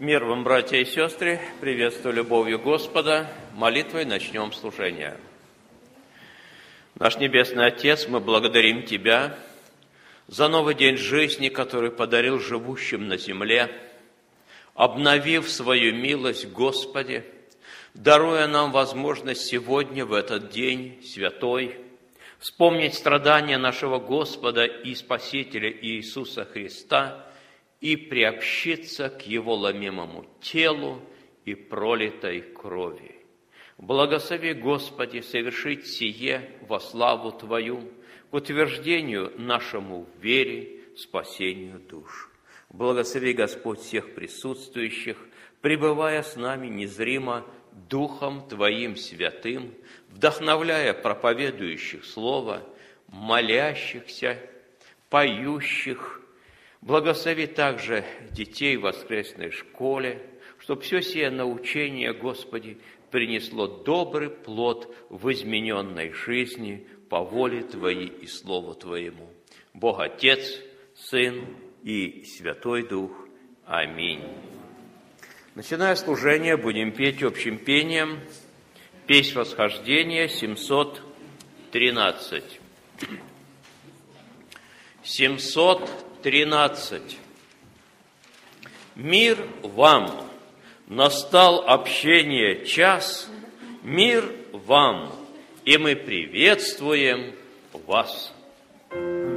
Мир вам, братья и сестры, приветствую любовью Господа. Молитвой начнем служение. Наш Небесный Отец, мы благодарим Тебя за новый день жизни, который подарил живущим на земле, обновив свою милость Господи, даруя нам возможность сегодня, в этот день святой, вспомнить страдания нашего Господа и Спасителя Иисуса Христа – и приобщиться к Его ломимому телу и пролитой крови. Благослови, Господи, совершить сие во славу Твою, к утверждению нашему вере, спасению душ. Благослови, Господь, всех присутствующих, пребывая с нами незримо Духом Твоим святым, вдохновляя проповедующих Слово, молящихся, поющих, Благослови также детей в воскресной школе, чтобы все сие научение, Господи, принесло добрый плод в измененной жизни по воле Твоей и Слову Твоему. Бог Отец, Сын и Святой Дух. Аминь. Начиная служение, будем петь общим пением «Песнь восхождения» 713. 713. 13. Мир вам, настал общение час, мир вам, и мы приветствуем вас. me.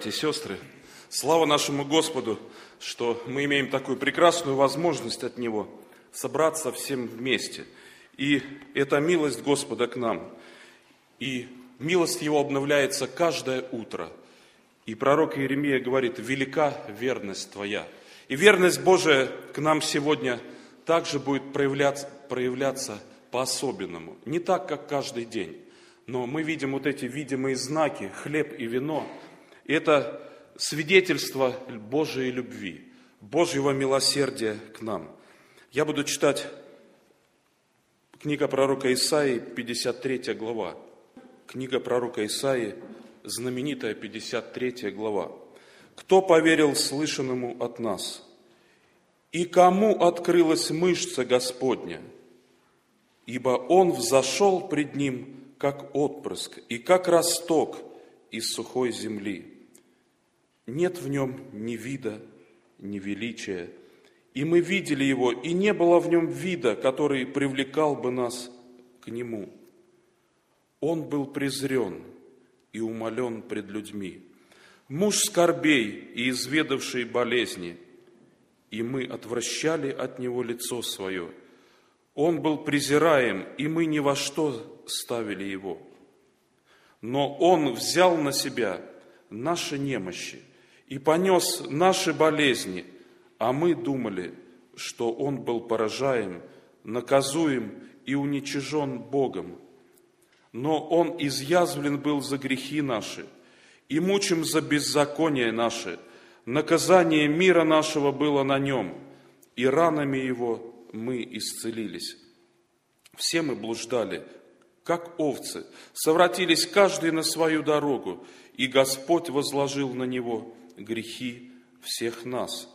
Братья и сестры! Слава нашему Господу, что мы имеем такую прекрасную возможность от Него собраться всем вместе. И это милость Господа к нам. И милость Его обновляется каждое утро. И пророк Иеремия говорит, велика верность Твоя. И верность Божия к нам сегодня также будет проявляться, проявляться по-особенному. Не так, как каждый день. Но мы видим вот эти видимые знаки, хлеб и вино. Это свидетельство Божьей любви, Божьего милосердия к нам. Я буду читать книга пророка Исаии, 53 глава. Книга пророка Исаии, знаменитая 53 глава. «Кто поверил слышанному от нас? И кому открылась мышца Господня? Ибо Он взошел пред Ним как отпрыск и как росток из сухой земли. Нет в нем ни вида, ни величия. И мы видели его, и не было в нем вида, который привлекал бы нас к нему. Он был презрен и умолен пред людьми. Муж скорбей и изведавший болезни, и мы отвращали от него лицо свое. Он был презираем, и мы ни во что ставили его. Но Он взял на себя наши немощи и понес наши болезни, а мы думали, что Он был поражаем, наказуем и уничижен Богом. Но Он изъязвлен был за грехи наши и мучим за беззаконие наше. Наказание мира нашего было на Нем, и ранами Его мы исцелились. Все мы блуждали, как овцы, совратились каждый на свою дорогу, и Господь возложил на него грехи всех нас.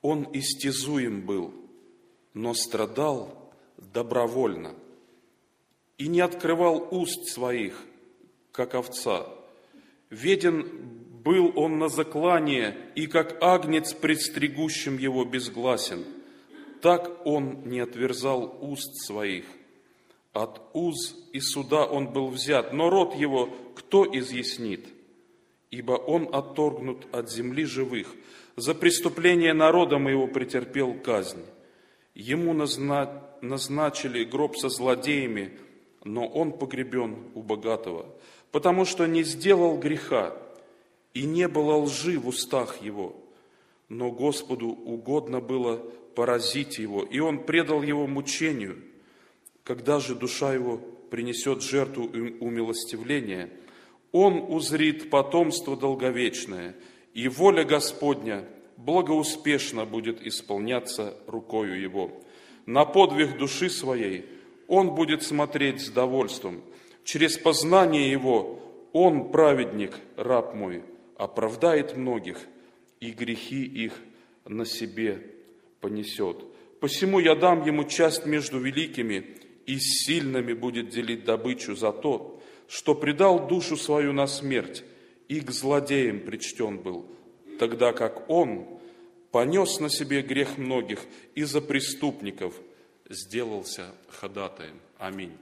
Он истязуем был, но страдал добровольно и не открывал уст своих, как овца. Веден был он на заклание, и как агнец предстригущим его безгласен. Так он не отверзал уст своих – от уз и суда он был взят, но род его кто изъяснит? Ибо он отторгнут от земли живых. За преступление народа моего претерпел казнь. Ему назна... назначили гроб со злодеями, но он погребен у богатого, потому что не сделал греха, и не было лжи в устах его. Но Господу угодно было поразить его, и он предал его мучению – когда же душа его принесет жертву умилостивления, он узрит потомство долговечное, и воля Господня благоуспешно будет исполняться рукою его. На подвиг души своей он будет смотреть с довольством. Через познание его он, праведник, раб мой, оправдает многих, и грехи их на себе понесет. Посему я дам ему часть между великими, и сильными будет делить добычу за то, что предал душу свою на смерть и к злодеям причтен был, тогда как он понес на себе грех многих и за преступников сделался ходатаем. Аминь.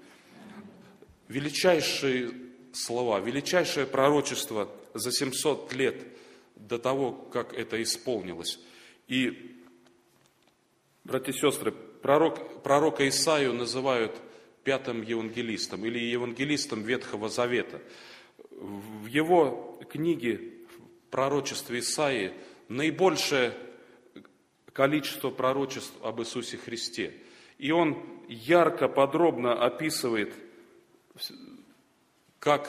Величайшие слова, величайшее пророчество за 700 лет до того, как это исполнилось. И, братья и сестры, пророк, пророка Исаию называют пятым евангелистом или евангелистом Ветхого Завета. В его книге пророчестве Исаии наибольшее количество пророчеств об Иисусе Христе. И он ярко, подробно описывает, как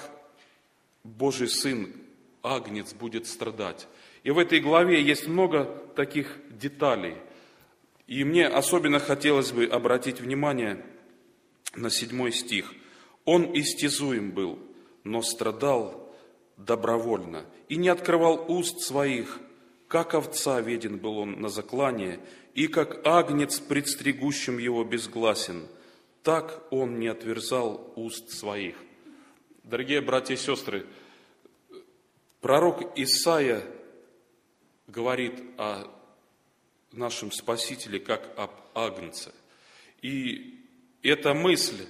Божий Сын, Агнец, будет страдать. И в этой главе есть много таких деталей – и мне особенно хотелось бы обратить внимание на седьмой стих. Он истязуем был, но страдал добровольно и не открывал уст своих, как овца веден был он на заклание, и как агнец, предстригущим его безгласен, так он не отверзал уст своих. Дорогие братья и сестры, пророк Исаия говорит о нашем Спасителе как об Агнце. И эта мысль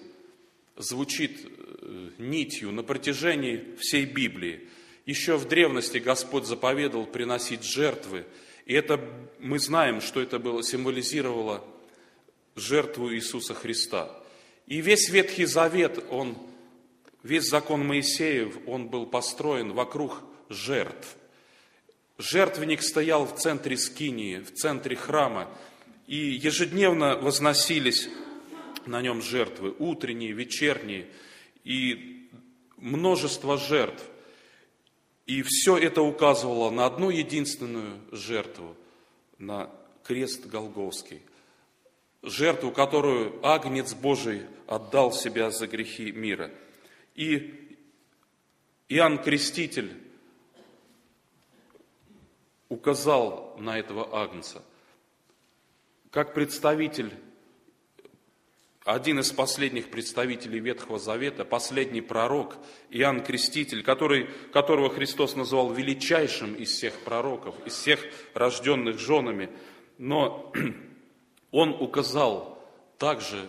звучит э, нитью на протяжении всей Библии. еще в древности Господь заповедовал приносить жертвы. И это мы знаем, что это было, символизировало жертву Иисуса Христа. И весь Ветхий Завет, он, весь закон Моисеев, он был построен вокруг жертв. Жертвенник стоял в центре скинии, в центре храма, и ежедневно возносились на нем жертвы, утренние, вечерние, и множество жертв. И все это указывало на одну единственную жертву, на крест Голговский. Жертву, которую Агнец Божий отдал себя за грехи мира. И Иоанн Креститель указал на этого Агнца, как представитель один из последних представителей Ветхого Завета, последний пророк Иоанн Креститель, который, которого Христос назвал величайшим из всех пророков, из всех рожденных женами, но он указал также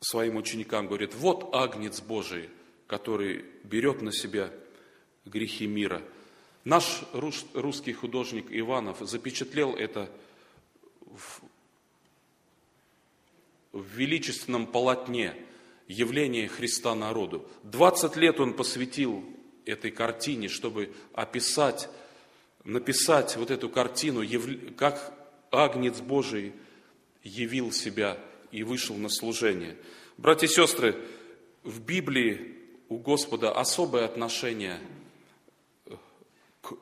своим ученикам, говорит, вот Агнец Божий, который берет на себя грехи мира. Наш русский художник Иванов запечатлел это в величественном полотне явление Христа народу. 20 лет он посвятил этой картине, чтобы описать, написать вот эту картину, как Агнец Божий явил себя и вышел на служение. Братья и сестры, в Библии у Господа особое отношение к,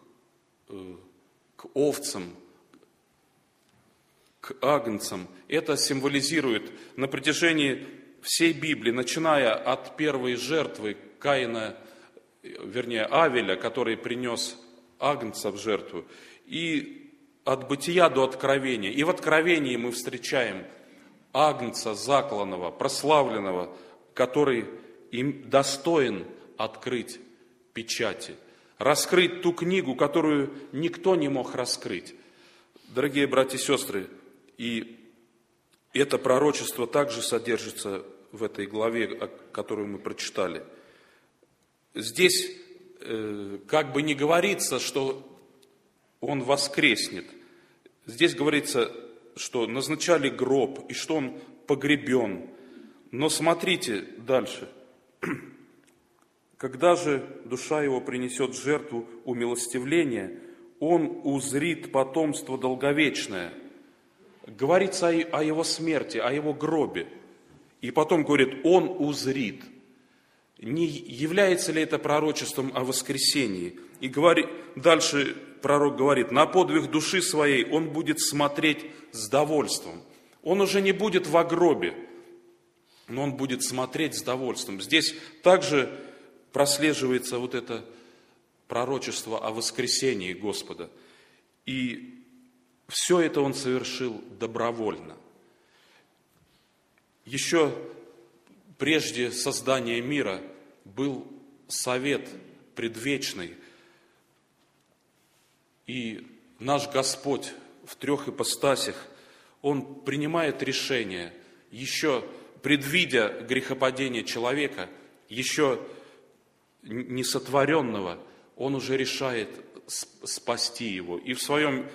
э, к овцам, к агнцам. Это символизирует на протяжении всей Библии, начиная от первой жертвы Каина, вернее Авеля, который принес агнца в жертву, и от бытия до откровения. И в откровении мы встречаем агнца закланного, прославленного, который им достоин открыть печати, раскрыть ту книгу, которую никто не мог раскрыть. Дорогие братья и сестры, и это пророчество также содержится в этой главе, которую мы прочитали. Здесь э, как бы не говорится, что он воскреснет. Здесь говорится, что назначали гроб и что он погребен. Но смотрите дальше. Когда же душа его принесет жертву умилостивления, он узрит потомство долговечное – говорится о его смерти, о его гробе. И потом говорит, он узрит. Не является ли это пророчеством о воскресении? И говорит, дальше пророк говорит, на подвиг души своей он будет смотреть с довольством. Он уже не будет в гробе, но он будет смотреть с довольством. Здесь также прослеживается вот это пророчество о воскресении Господа. И все это он совершил добровольно. Еще прежде создания мира был совет предвечный, и наш Господь в трех ипостасях, Он принимает решение, еще предвидя грехопадение человека, еще несотворенного, Он уже решает спасти его. И в своем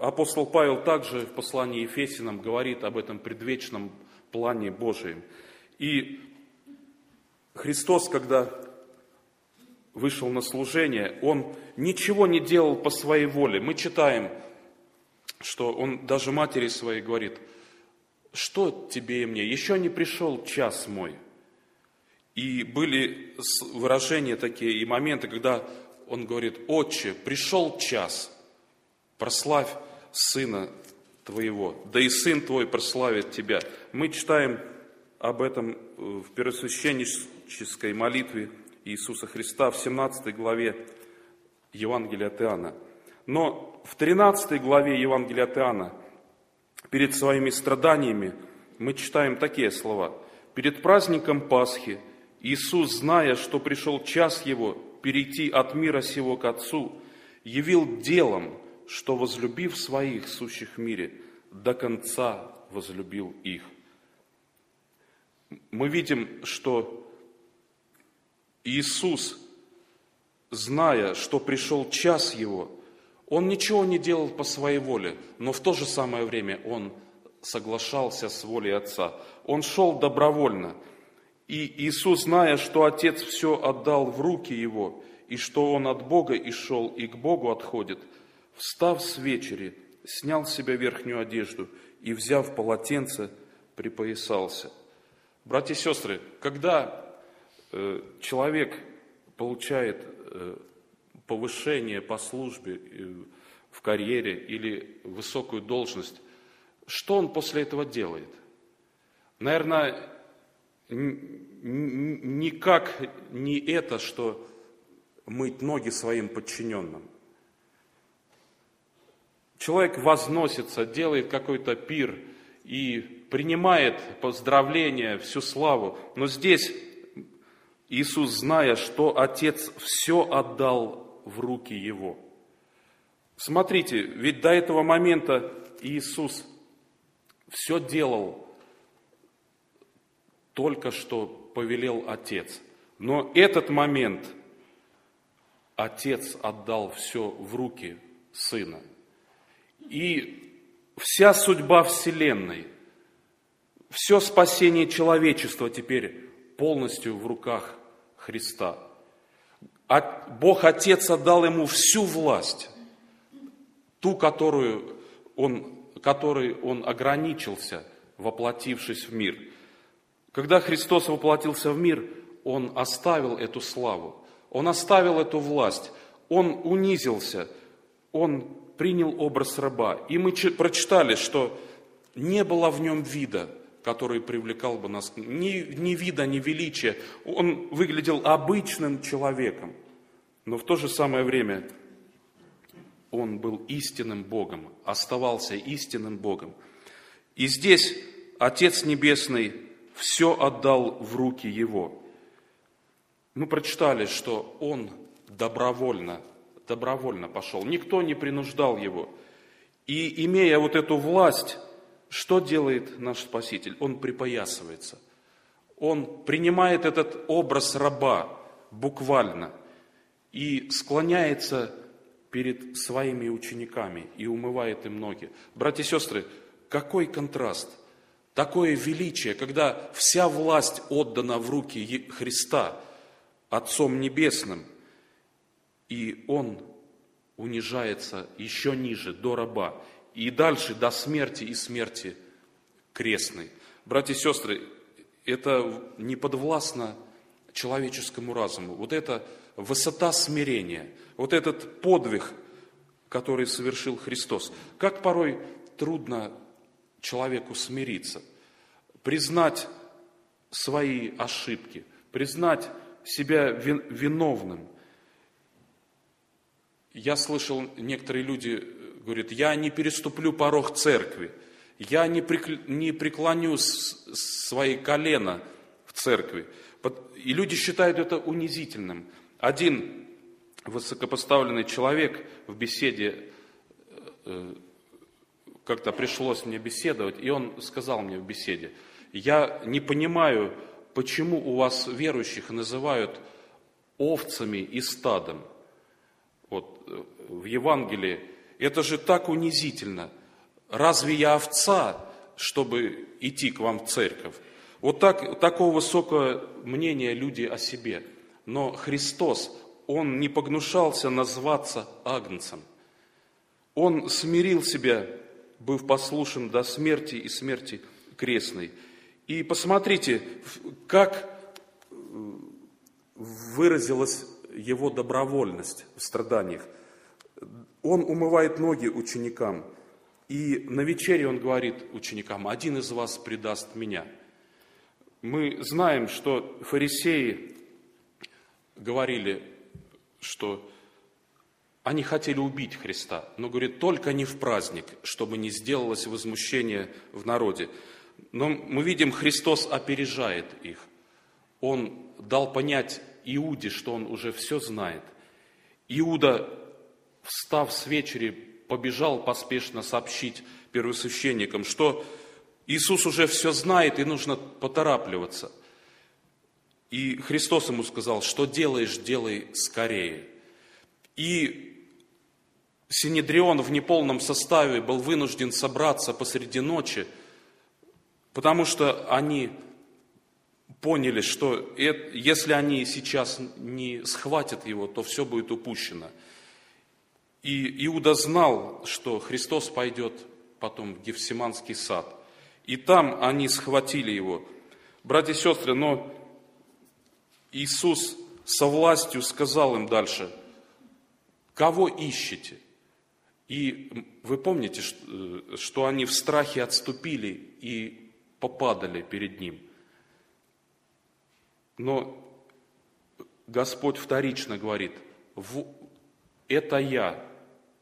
апостол Павел также в послании Ефесинам говорит об этом предвечном плане Божием. И Христос, когда вышел на служение, Он ничего не делал по своей воле. Мы читаем, что Он даже матери своей говорит, что тебе и мне, еще не пришел час мой. И были выражения такие и моменты, когда Он говорит, отче, пришел час – прославь Сына Твоего, да и Сын Твой прославит Тебя. Мы читаем об этом в первосвященнической молитве Иисуса Христа в 17 главе Евангелия от Иоанна. Но в 13 главе Евангелия от Иоанна, перед своими страданиями, мы читаем такие слова. «Перед праздником Пасхи Иисус, зная, что пришел час Его перейти от мира сего к Отцу, явил делом, что, возлюбив своих, сущих в мире, до конца возлюбил их. Мы видим, что Иисус зная, что пришел час его, он ничего не делал по своей воле, но в то же самое время он соглашался с волей Отца. Он шел добровольно. И Иисус, зная, что Отец все отдал в руки Его, и что Он от Бога и шел, и к Богу отходит, встав с вечери, снял с себя верхнюю одежду и, взяв полотенце, припоясался. Братья и сестры, когда э, человек получает э, повышение по службе, э, в карьере или высокую должность, что он после этого делает? Наверное, никак не это, что мыть ноги своим подчиненным. Человек возносится, делает какой-то пир и принимает поздравления, всю славу. Но здесь Иисус, зная, что Отец все отдал в руки Его. Смотрите, ведь до этого момента Иисус все делал только что повелел Отец. Но этот момент – Отец отдал все в руки Сына. И вся судьба Вселенной, все спасение человечества теперь полностью в руках Христа. Бог Отец отдал ему всю власть, ту, которую он, которой он ограничился, воплотившись в мир. Когда Христос воплотился в мир, он оставил эту славу. Он оставил эту власть, он унизился, он принял образ раба. И мы прочитали, что не было в нем вида, который привлекал бы нас, ни, ни вида, ни величия. Он выглядел обычным человеком, но в то же самое время он был истинным Богом, оставался истинным Богом. И здесь Отец Небесный все отдал в руки Его – мы прочитали, что он добровольно, добровольно пошел. Никто не принуждал его. И имея вот эту власть, что делает наш Спаситель? Он припоясывается. Он принимает этот образ раба буквально и склоняется перед своими учениками и умывает им ноги. Братья и сестры, какой контраст, такое величие, когда вся власть отдана в руки Христа – Отцом Небесным, и Он унижается еще ниже, до раба, и дальше до смерти и смерти крестной. Братья и сестры, это не подвластно человеческому разуму. Вот это высота смирения, вот этот подвиг, который совершил Христос. Как порой трудно человеку смириться, признать свои ошибки, признать себя виновным. Я слышал, некоторые люди говорят, я не переступлю порог церкви, я не, преклоню свои колено в церкви. И люди считают это унизительным. Один высокопоставленный человек в беседе, э, как-то пришлось мне беседовать, и он сказал мне в беседе, я не понимаю, почему у вас верующих называют овцами и стадом? Вот э, в Евангелии это же так унизительно. Разве я овца, чтобы идти к вам в церковь? Вот так, такого высокого мнения люди о себе. Но Христос, Он не погнушался назваться агнцем. Он смирил себя, быв послушен до смерти и смерти крестной. И посмотрите, как э, выразилась его добровольность в страданиях. Он умывает ноги ученикам, и на вечере он говорит ученикам, один из вас предаст меня. Мы знаем, что фарисеи говорили, что они хотели убить Христа, но говорит, только не в праздник, чтобы не сделалось возмущение в народе. Но мы видим, Христос опережает их. Он дал понять Иуде, что он уже все знает. Иуда, встав с вечери, побежал поспешно сообщить первосвященникам, что Иисус уже все знает и нужно поторапливаться. И Христос ему сказал, что делаешь, делай скорее. И Синедрион в неполном составе был вынужден собраться посреди ночи, потому что они поняли, что если они сейчас не схватят его, то все будет упущено. И Иуда знал, что Христос пойдет потом в Гефсиманский сад. И там они схватили его. Братья и сестры, но Иисус со властью сказал им дальше, кого ищете? И вы помните, что они в страхе отступили и попадали перед Ним. Но Господь вторично говорит, это я,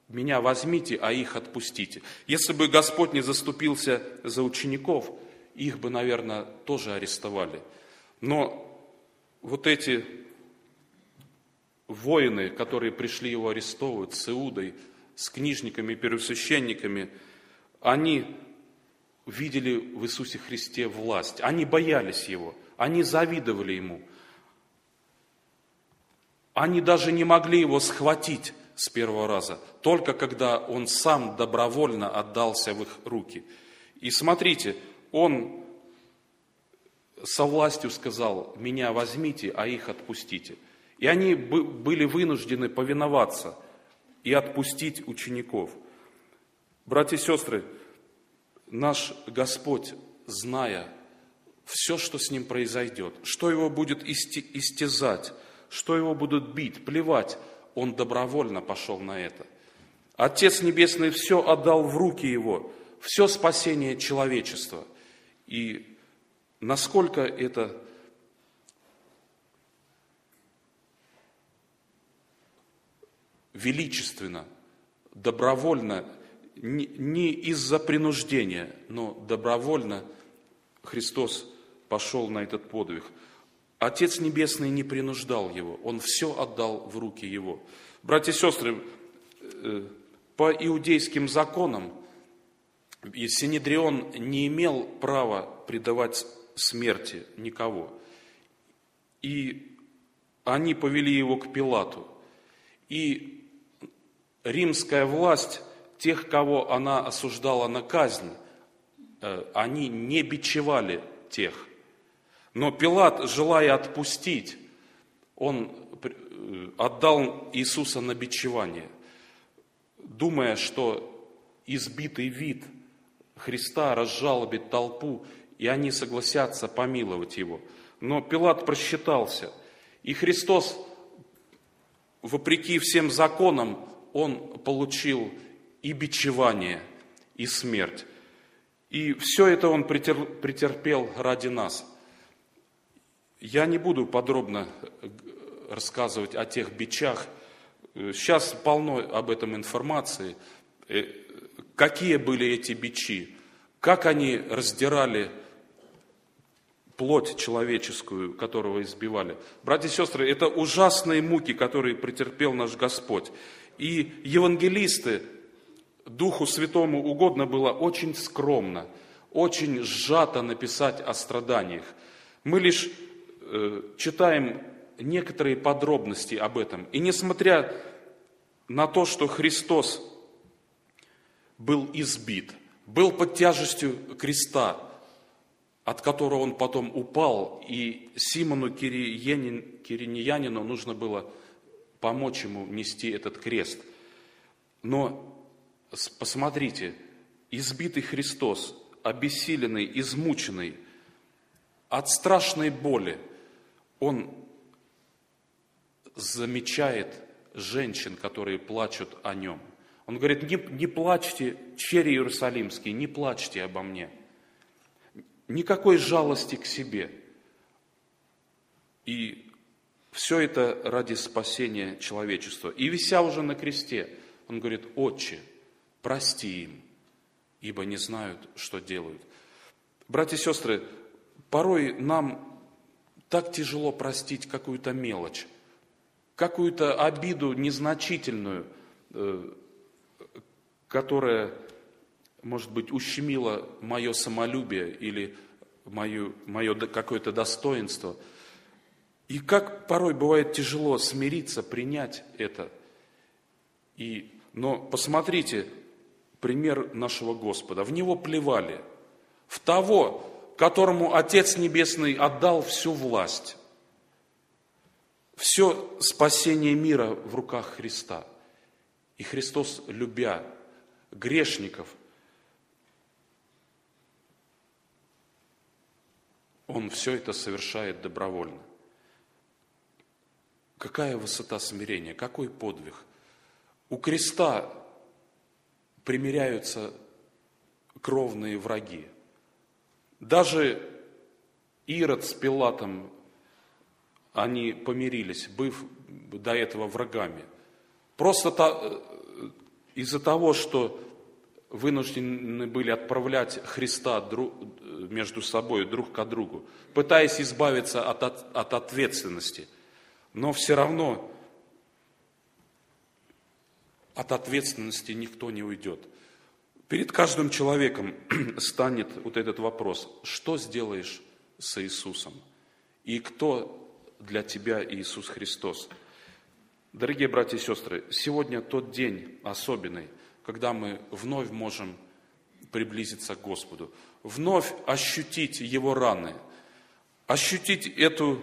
меня возьмите, а их отпустите. Если бы Господь не заступился за учеников, их бы, наверное, тоже арестовали. Но вот эти воины, которые пришли его арестовывать с Иудой, с книжниками, первосвященниками, они видели в Иисусе Христе власть. Они боялись Его, они завидовали Ему. Они даже не могли Его схватить с первого раза, только когда Он сам добровольно отдался в их руки. И смотрите, Он со властью сказал, меня возьмите, а их отпустите. И они были вынуждены повиноваться и отпустить учеников. Братья и сестры, наш Господь, зная все, что с ним произойдет, что его будет истязать, что его будут бить, плевать, он добровольно пошел на это. Отец Небесный все отдал в руки его, все спасение человечества. И насколько это величественно, добровольно, не из-за принуждения, но добровольно Христос пошел на этот подвиг. Отец Небесный не принуждал его, Он все отдал в руки его. Братья и сестры, э, по иудейским законам Синедрион не имел права предавать смерти никого. И они повели его к Пилату. И римская власть, тех, кого она осуждала на казнь, э, они не бичевали тех. Но Пилат, желая отпустить, он э, отдал Иисуса на бичевание, думая, что избитый вид Христа разжалобит толпу и они согласятся помиловать его. Но Пилат просчитался, и Христос, вопреки всем законам, он получил и бичевание, и смерть. И все это он претерпел ради нас. Я не буду подробно рассказывать о тех бичах. Сейчас полно об этом информации. Э, какие были эти бичи? Как они раздирали плоть человеческую, которого избивали. Братья и сестры, это ужасные муки, которые претерпел наш Господь. И евангелисты, Духу Святому угодно было очень скромно, очень сжато написать о страданиях. Мы лишь э, читаем некоторые подробности об этом. И несмотря на то, что Христос был избит, был под тяжестью креста, от которого он потом упал, и Симону Кириньянину нужно было помочь ему нести этот крест. Но посмотрите, избитый Христос, обессиленный, измученный, от страшной боли, он замечает женщин, которые плачут о нем. Он говорит, не, не плачьте, черри Иерусалимские, не плачьте обо мне – никакой жалости к себе. И все это ради спасения человечества. И вися уже на кресте, он говорит, Отче, прости им, ибо не знают, что делают. Братья и сестры, порой нам так тяжело простить какую-то мелочь, какую-то обиду незначительную, э, которая может быть, ущемило мое самолюбие или мое, мое какое-то достоинство. И как порой бывает тяжело смириться, принять это. И, но посмотрите, пример нашего Господа. В Него плевали. В того, которому Отец Небесный отдал всю власть. Все спасение мира в руках Христа. И Христос, любя грешников, Он все это совершает добровольно. Какая высота смирения, какой подвиг. У креста примиряются кровные враги. Даже Ирод с Пилатом, они помирились, быв до этого врагами. Просто э, из-за того, что вынуждены были отправлять Христа между собой, друг к другу, пытаясь избавиться от, от, от ответственности. Но все равно от ответственности никто не уйдет. Перед каждым человеком станет вот этот вопрос, что сделаешь с Иисусом? И кто для тебя Иисус Христос? Дорогие братья и сестры, сегодня тот день особенный, когда мы вновь можем приблизиться к Господу, вновь ощутить Его раны, ощутить эту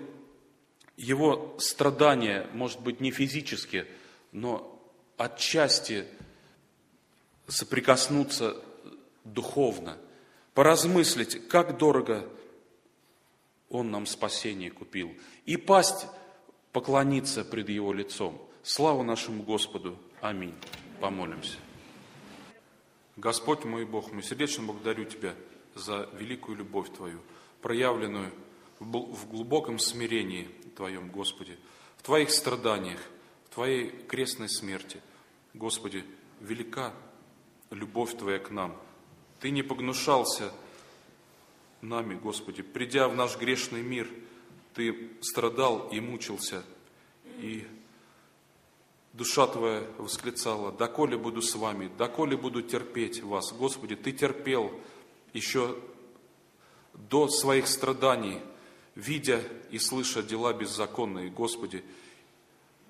Его страдание, может быть, не физически, но отчасти соприкоснуться духовно, поразмыслить, как дорого Он нам спасение купил, и пасть поклониться пред Его лицом. Слава нашему Господу. Аминь. Помолимся. Господь мой Бог, мы сердечно благодарю Тебя за великую любовь Твою, проявленную в глубоком смирении Твоем, Господи, в Твоих страданиях, в Твоей крестной смерти. Господи, велика любовь Твоя к нам. Ты не погнушался нами, Господи. Придя в наш грешный мир, Ты страдал и мучился, и душа Твоя восклицала, «Доколе буду с вами, доколе буду терпеть вас». Господи, Ты терпел еще до своих страданий, видя и слыша дела беззаконные. Господи,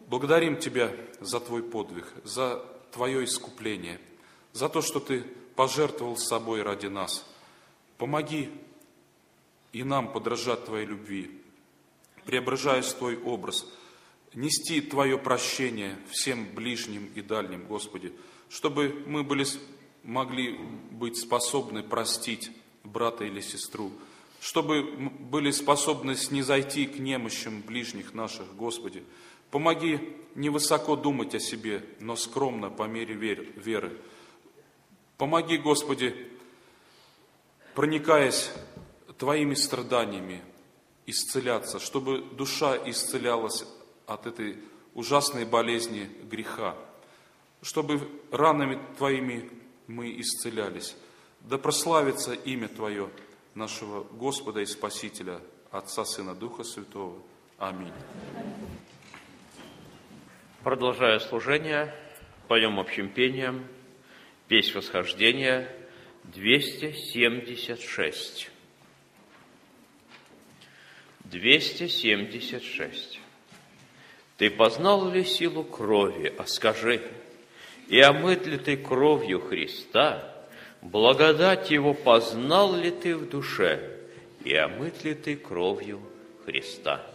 благодарим Тебя за Твой подвиг, за Твое искупление – за то, что Ты пожертвовал собой ради нас. Помоги и нам подражать Твоей любви, преображаясь в Твой образ, нести Твое прощение всем ближним и дальним, Господи, чтобы мы были, могли быть способны простить брата или сестру, чтобы были способны снизойти к немощам ближних наших, Господи. Помоги невысоко думать о себе, но скромно по мере веры. Помоги, Господи, проникаясь Твоими страданиями, исцеляться, чтобы душа исцелялась от этой ужасной болезни греха, чтобы ранами Твоими мы исцелялись. Да прославится имя Твое, нашего Господа и Спасителя, Отца, Сына, Духа Святого. Аминь. Продолжая служение, поем общим пением – Песнь восхождения 276. 276. Ты познал ли силу крови, а скажи, и омыт ли ты кровью Христа, благодать Его познал ли ты в душе, и омыт ли ты кровью Христа?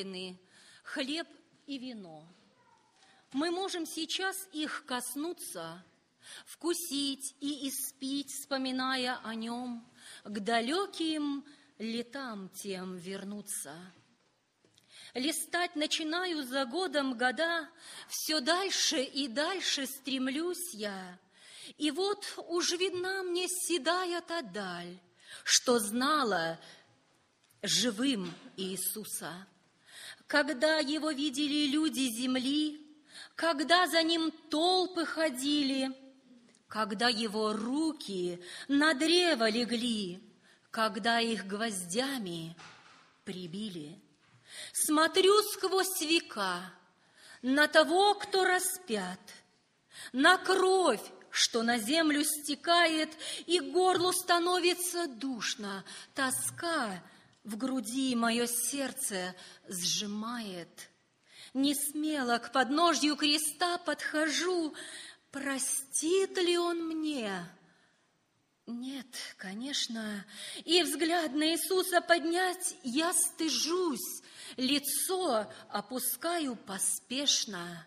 Оставлены хлеб и вино. Мы можем сейчас их коснуться, вкусить и испить, вспоминая о нем, к далеким летам тем вернуться. Листать начинаю за годом года, все дальше и дальше стремлюсь я. И вот уж видна мне седая та даль, что знала живым Иисуса. Когда его видели люди земли, когда за ним толпы ходили, когда его руки на древо легли, когда их гвоздями прибили. Смотрю сквозь века на того, кто распят, на кровь, что на землю стекает, и горлу становится душно, тоска в груди мое сердце сжимает. Не смело к подножью креста подхожу, простит ли он мне? Нет, конечно, и взгляд на Иисуса поднять я стыжусь, лицо опускаю поспешно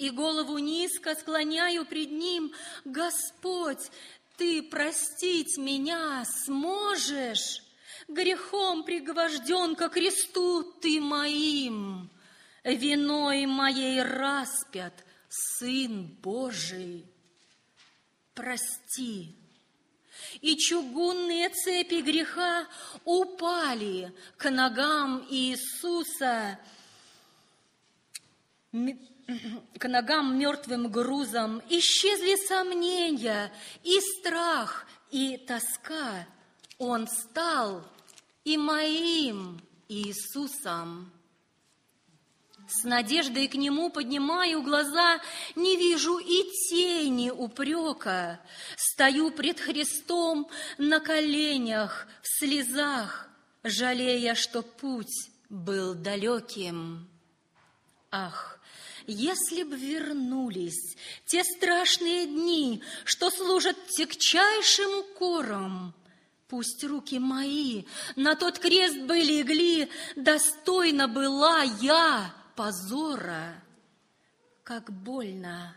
и голову низко склоняю пред Ним. Господь, Ты простить меня сможешь? Грехом пригвожден ко кресту Ты моим, виной моей распят Сын Божий. Прости, и чугунные цепи греха упали к ногам Иисуса, к ногам мертвым грузом, исчезли сомнения и страх, и тоска. Он стал и моим Иисусом. С надеждой к нему поднимаю глаза, не вижу и тени упрека. Стою пред Христом на коленях, в слезах, жалея, что путь был далеким. Ах, если б вернулись те страшные дни, что служат тягчайшим укором, Пусть руки мои на тот крест бы легли, достойна была я позора. Как больно,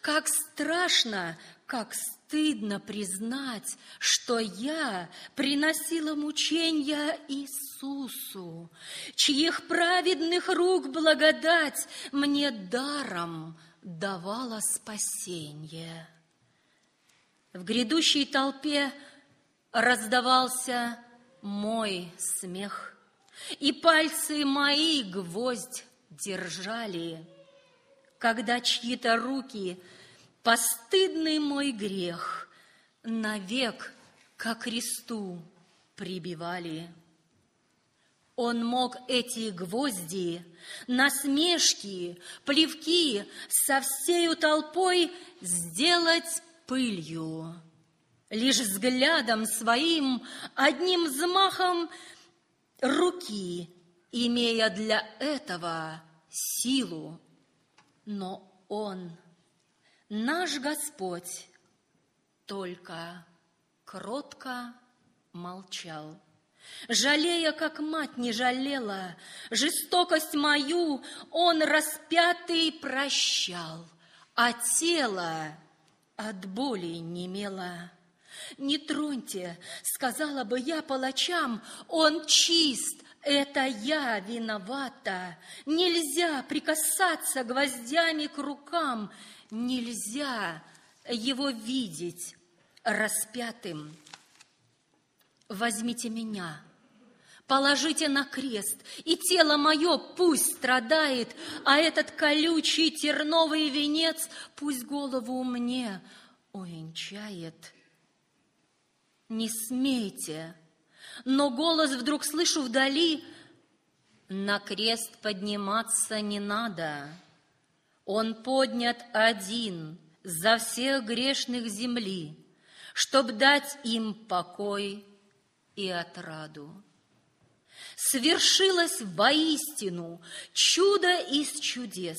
как страшно, как стыдно признать, что я приносила мучения Иисусу, чьих праведных рук благодать мне даром давала спасение. В грядущей толпе раздавался мой смех, и пальцы мои гвоздь держали, когда чьи-то руки постыдный мой грех навек ко кресту прибивали. Он мог эти гвозди, насмешки, плевки со всею толпой сделать пылью. Лишь взглядом своим, одним взмахом руки, имея для этого силу, но Он, наш Господь, только кротко молчал. Жалея, как мать не жалела, жестокость мою Он распятый прощал, а тело от боли немело. «Не троньте», — сказала бы я палачам, «он чист, это я виновата. Нельзя прикасаться гвоздями к рукам, нельзя его видеть распятым. Возьмите меня, положите на крест, и тело мое пусть страдает, а этот колючий терновый венец пусть голову мне увенчает. Не смейте, но голос вдруг слышу вдали, на крест подниматься не надо. Он поднят один за всех грешных земли, чтоб дать им покой и отраду. Свершилось воистину чудо из чудес,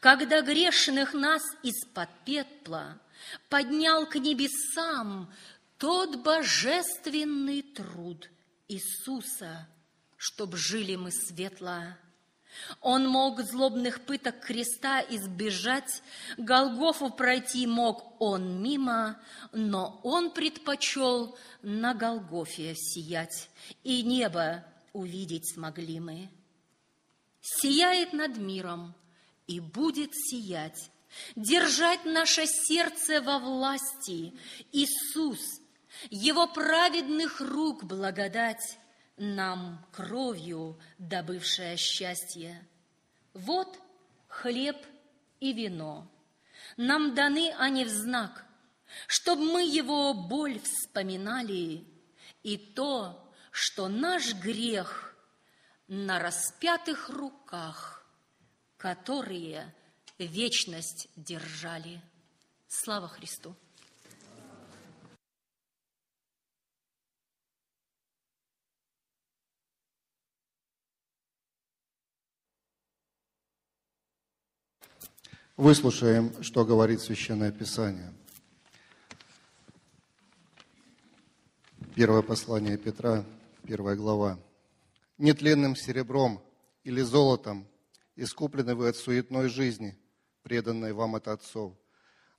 когда грешных нас из-под пепла поднял к небесам тот божественный труд Иисуса чтоб жили мы светло. Он мог злобных пыток креста избежать, Голгофу пройти мог он мимо, но он предпочел на Голгофе сиять, и небо увидеть смогли мы. Сияет над миром и будет сиять, держать наше сердце во власти. Иисус, Его праведных рук благодать, нам кровью добывшее счастье. Вот хлеб и вино. Нам даны они в знак, чтобы мы его боль вспоминали, и то, что наш грех на распятых руках, которые вечность держали. Слава Христу! Выслушаем, что говорит Священное Писание. Первое послание Петра, первая глава. «Нетленным серебром или золотом искуплены вы от суетной жизни, преданной вам от отцов,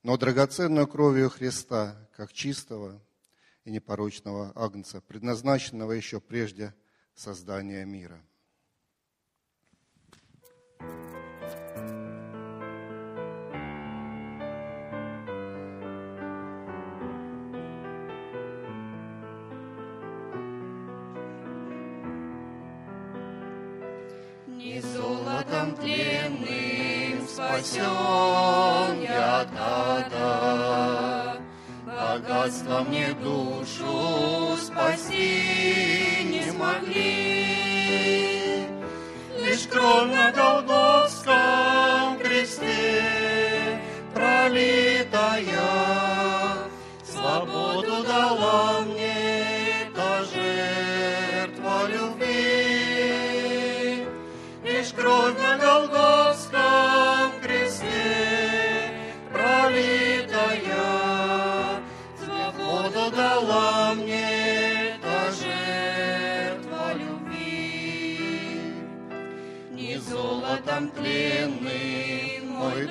но драгоценную кровью Христа, как чистого и непорочного агнца, предназначенного еще прежде создания мира». Спасен я тогда. Богатство мне душу спасти не смогли. Лишь кровь на Голгофском кресте пролитая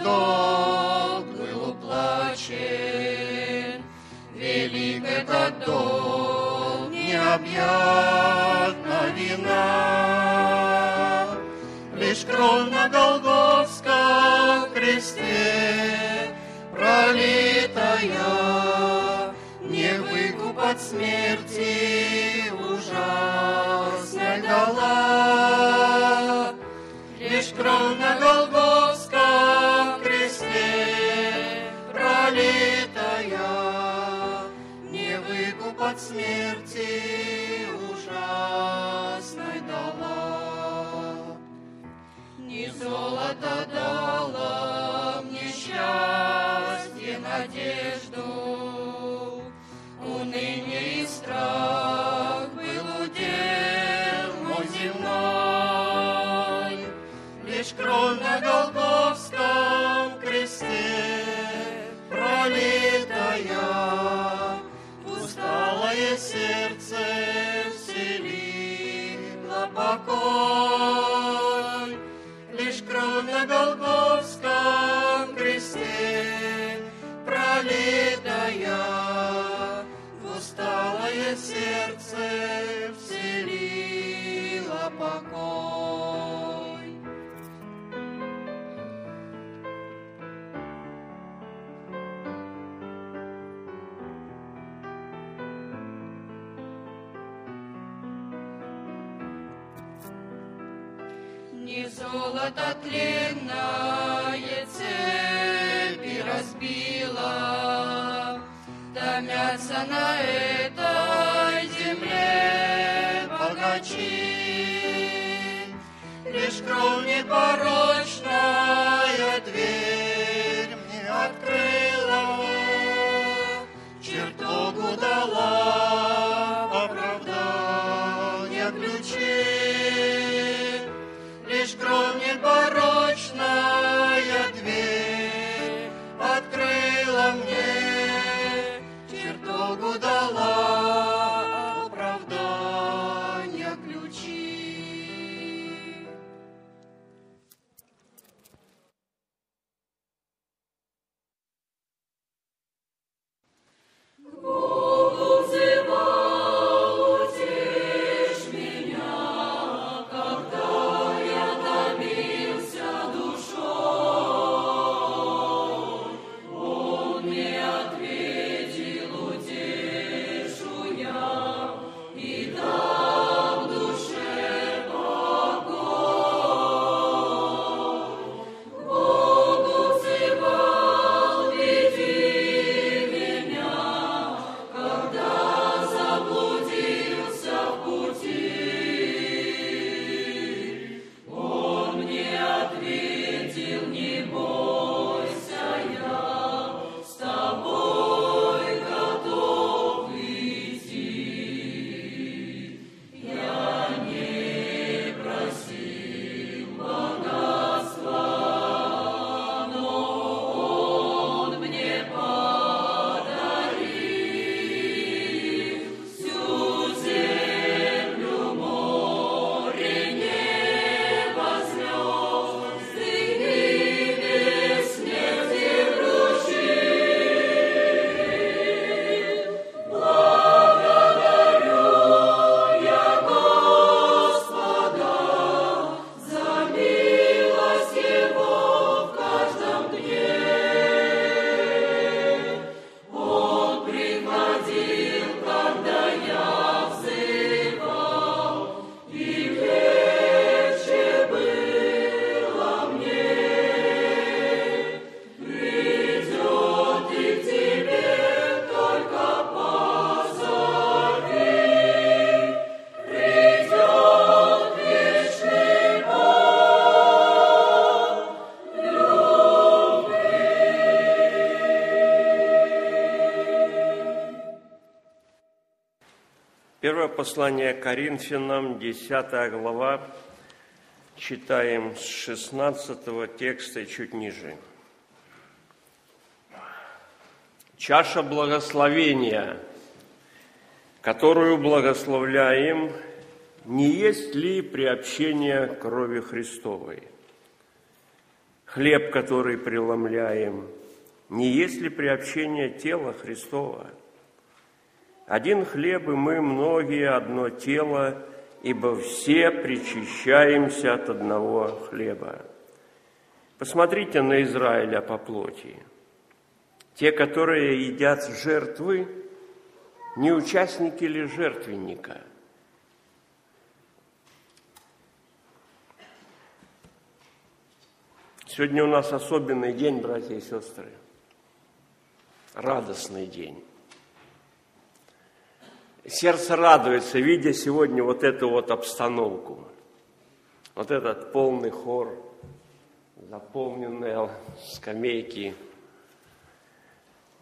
долг был уплачен, Велик этот долг необъятна вина. Лишь кровь на Голгофском кресте пролитая, Не выкуп от смерти ужасной дала. Лишь кровь на Голгофском от смерти ужасной дала. Не золото дало мне счастье, надежду, Уныние и страх был удел мой земной. Лишь кровь на Голгофском Усталое сердце вселила покой. Лишь кровь на Голгофском кресте пролитая, В усталое сердце вселила покой. Золото тленное цепи разбила, Томятся на этой земле богачи. Лишь кровь непорочная дверь мне открыла, Чертогу дала Лишь послание Коринфянам, 10 глава, читаем с 16 текста и чуть ниже. Чаша благословения, которую благословляем, не есть ли приобщение крови Христовой? Хлеб, который преломляем, не есть ли приобщение тела Христова? Один хлеб, и мы многие одно тело, ибо все причащаемся от одного хлеба. Посмотрите на Израиля по плоти – те, которые едят жертвы, не участники ли жертвенника? Сегодня у нас особенный день, братья и сестры. Радостный день. Сердце радуется, видя сегодня вот эту вот обстановку. Вот этот полный хор, заполненные скамейки –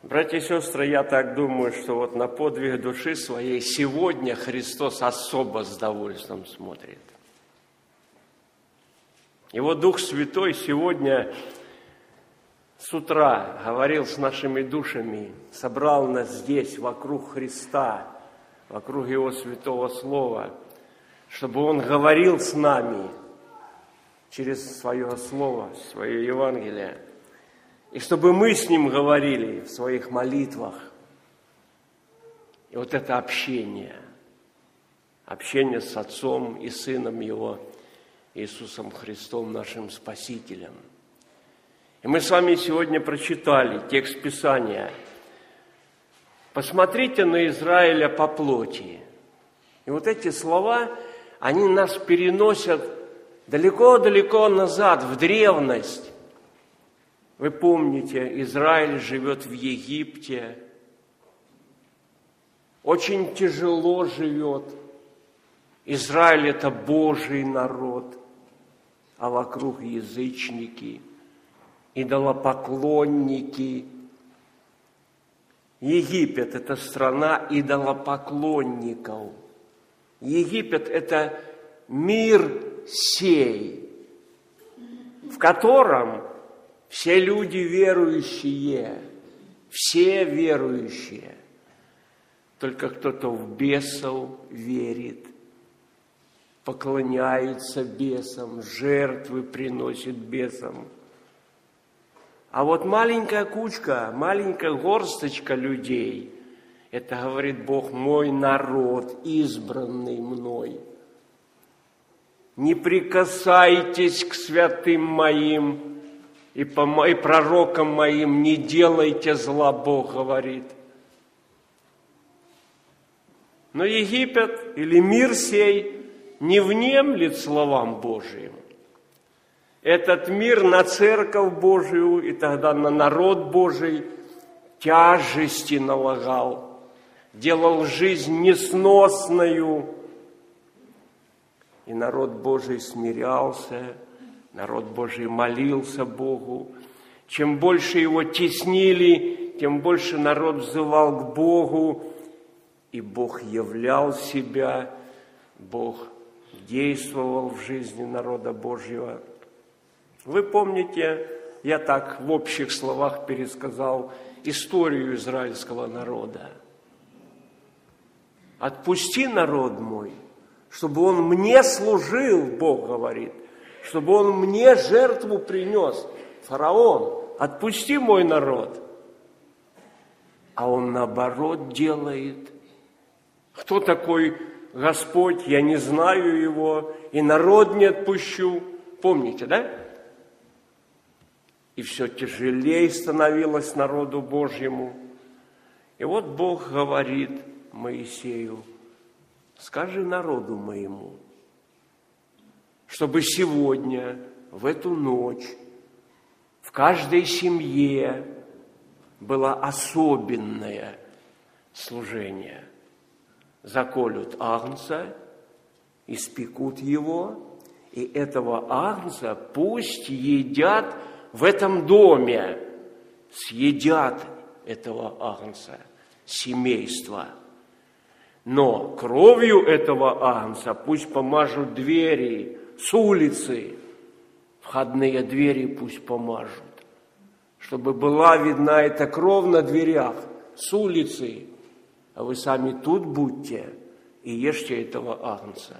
Братья и сестры, я так думаю, что вот на подвиг души своей сегодня Христос особо с довольством смотрит. Его Дух Святой сегодня с утра говорил с нашими душами, собрал нас здесь, вокруг Христа, вокруг Его Святого Слова, чтобы Он говорил с нами через Свое Слово, Свое Евангелие – и чтобы мы с Ним говорили в своих молитвах. И вот это общение, общение с Отцом и Сыном Его, Иисусом Христом, нашим Спасителем. И мы с вами сегодня прочитали текст Писания. Посмотрите на Израиля по плоти. И вот эти слова, они нас переносят далеко-далеко назад, в древность, вы помните, Израиль живет в Египте, очень тяжело живет. Израиль – это Божий народ, а вокруг язычники, идолопоклонники. Египет – это страна идолопоклонников. Египет – это мир сей, в котором все люди верующие, все верующие. Только кто-то в бесов верит, поклоняется бесам, жертвы приносит бесам. А вот маленькая кучка, маленькая горсточка людей, это говорит Бог, мой народ, избранный мной. Не прикасайтесь к святым моим, и, по, и пророкам моим не делайте зла, Бог говорит. Но Египет или мир сей не внемлет словам Божиим. Этот мир на церковь Божию и тогда на народ Божий тяжести налагал, делал жизнь несносную, и народ Божий смирялся – Народ Божий молился Богу. Чем больше его теснили, тем больше народ взывал к Богу, и Бог являл себя, Бог действовал в жизни народа Божьего. Вы помните, я так в общих словах пересказал историю израильского народа. «Отпусти народ мой, чтобы он мне служил», Бог говорит – чтобы он мне жертву принес. Фараон, отпусти мой народ. А он наоборот делает. Кто такой Господь? Я не знаю его, и народ не отпущу. Помните, да? И все тяжелее становилось народу Божьему. И вот Бог говорит Моисею, скажи народу моему – чтобы сегодня, в эту ночь, в каждой семье было особенное служение. Заколют агнца, испекут его, и этого агнца пусть едят в этом доме, съедят этого агнца, семейства. Но кровью этого агнца пусть помажут двери с улицы, входные двери пусть помажут, чтобы была видна эта кровь на дверях с улицы, а вы сами тут будьте и ешьте этого агнца.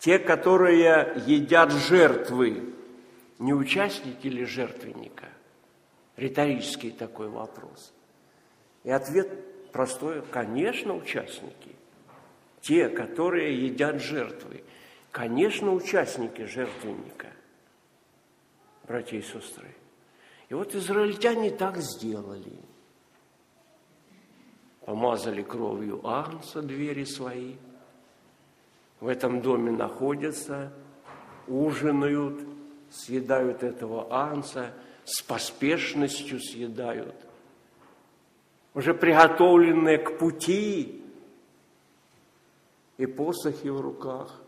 Те, которые едят жертвы, не участники ли жертвенника? Риторический такой вопрос. И ответ простое, конечно, участники. Те, которые едят жертвы, конечно, участники жертвенника, братья и сестры. И вот израильтяне так сделали. Помазали кровью Агнца двери свои. В этом доме находятся, ужинают, съедают этого Агнца, с поспешностью съедают – уже приготовленные к пути, и посохи в руках.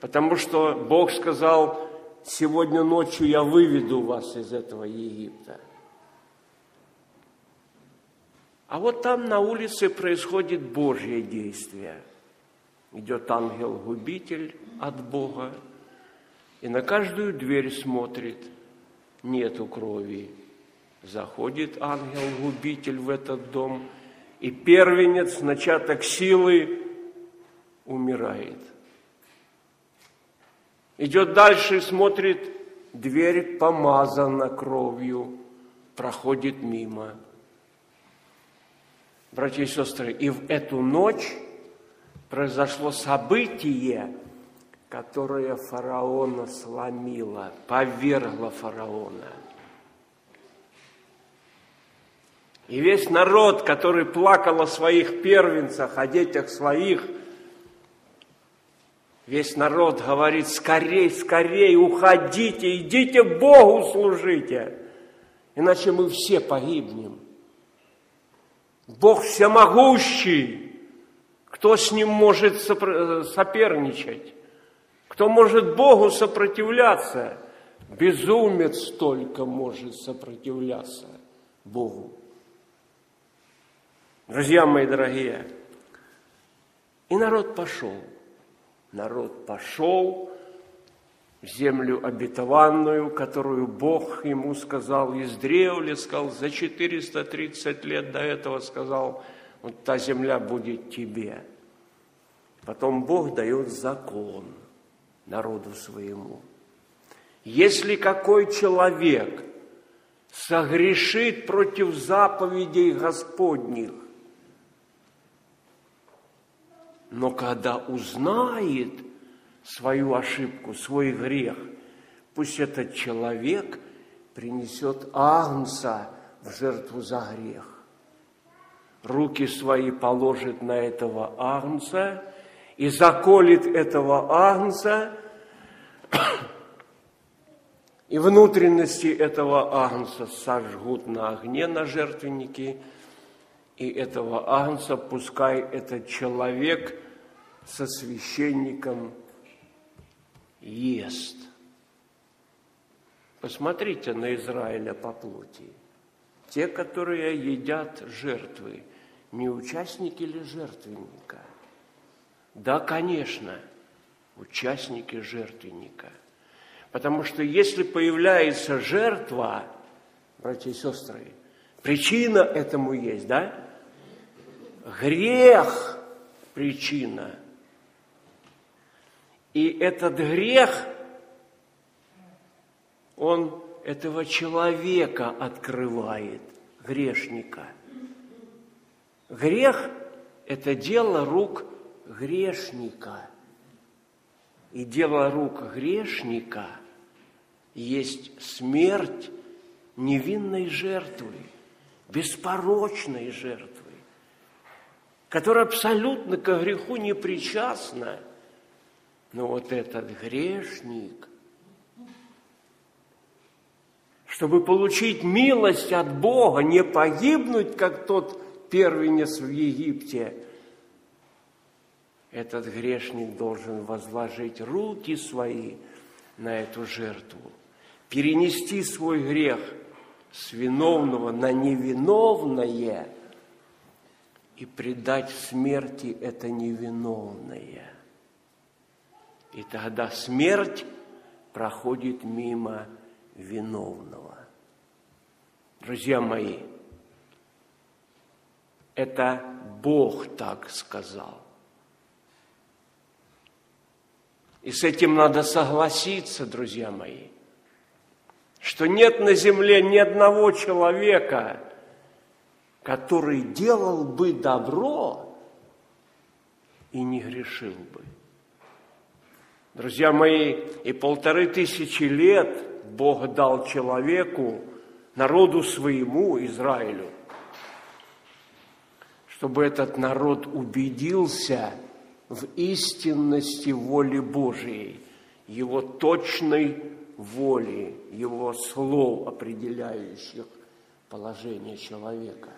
Потому что Бог сказал, сегодня ночью я выведу вас из этого Египта. А вот там на улице происходит Божье действие. Идет ангел-губитель от Бога, и на каждую дверь смотрит, нету крови, Заходит ангел-губитель в этот дом, и первенец, начаток силы, умирает. Идет дальше и смотрит, дверь помазана кровью, проходит мимо. Братья и сестры, и в эту ночь произошло событие, которое фараона сломило, повергло фараона – И весь народ, который плакал о своих первенцах, о детях своих, весь народ говорит, скорей, скорей, уходите, идите Богу служите, иначе мы все погибнем. Бог всемогущий, кто с ним может соперничать? Кто может Богу сопротивляться? Безумец только может сопротивляться Богу. Друзья мои дорогие, и народ пошел. Народ пошел в землю обетованную, которую Бог ему сказал, издревле сказал, за 430 лет до этого сказал, вот та земля будет тебе. Потом Бог дает закон народу своему. Если какой человек согрешит против заповедей Господних, но когда узнает свою ошибку, свой грех, пусть этот человек принесет агнца в жертву за грех. Руки свои положит на этого агнца и заколет этого агнца, и внутренности этого агнца сожгут на огне на жертвеннике – и этого агнца пускай этот человек со священником ест. Посмотрите на Израиля по плоти. Те, которые едят жертвы, не участники ли жертвенника? Да, конечно, участники жертвенника. Потому что если появляется жертва, братья и сестры, причина этому есть, да? Грех – причина. И этот грех, он этого человека открывает, грешника. Грех – это дело рук грешника. И дело рук грешника есть смерть невинной жертвы, беспорочной жертвы которая абсолютно к греху не причастна. Но вот этот грешник, чтобы получить милость от Бога, не погибнуть, как тот первенец в Египте, этот грешник должен возложить руки свои на эту жертву, перенести свой грех с виновного на невиновное и предать смерти это невиновное. И тогда смерть проходит мимо виновного. Друзья мои, это Бог так сказал. И с этим надо согласиться, друзья мои, что нет на земле ни одного человека, который делал бы добро и не грешил бы. Друзья мои, и полторы тысячи лет Бог дал человеку, народу своему, Израилю, чтобы этот народ убедился в истинности воли Божией, его точной воли, его слов, определяющих положение человека.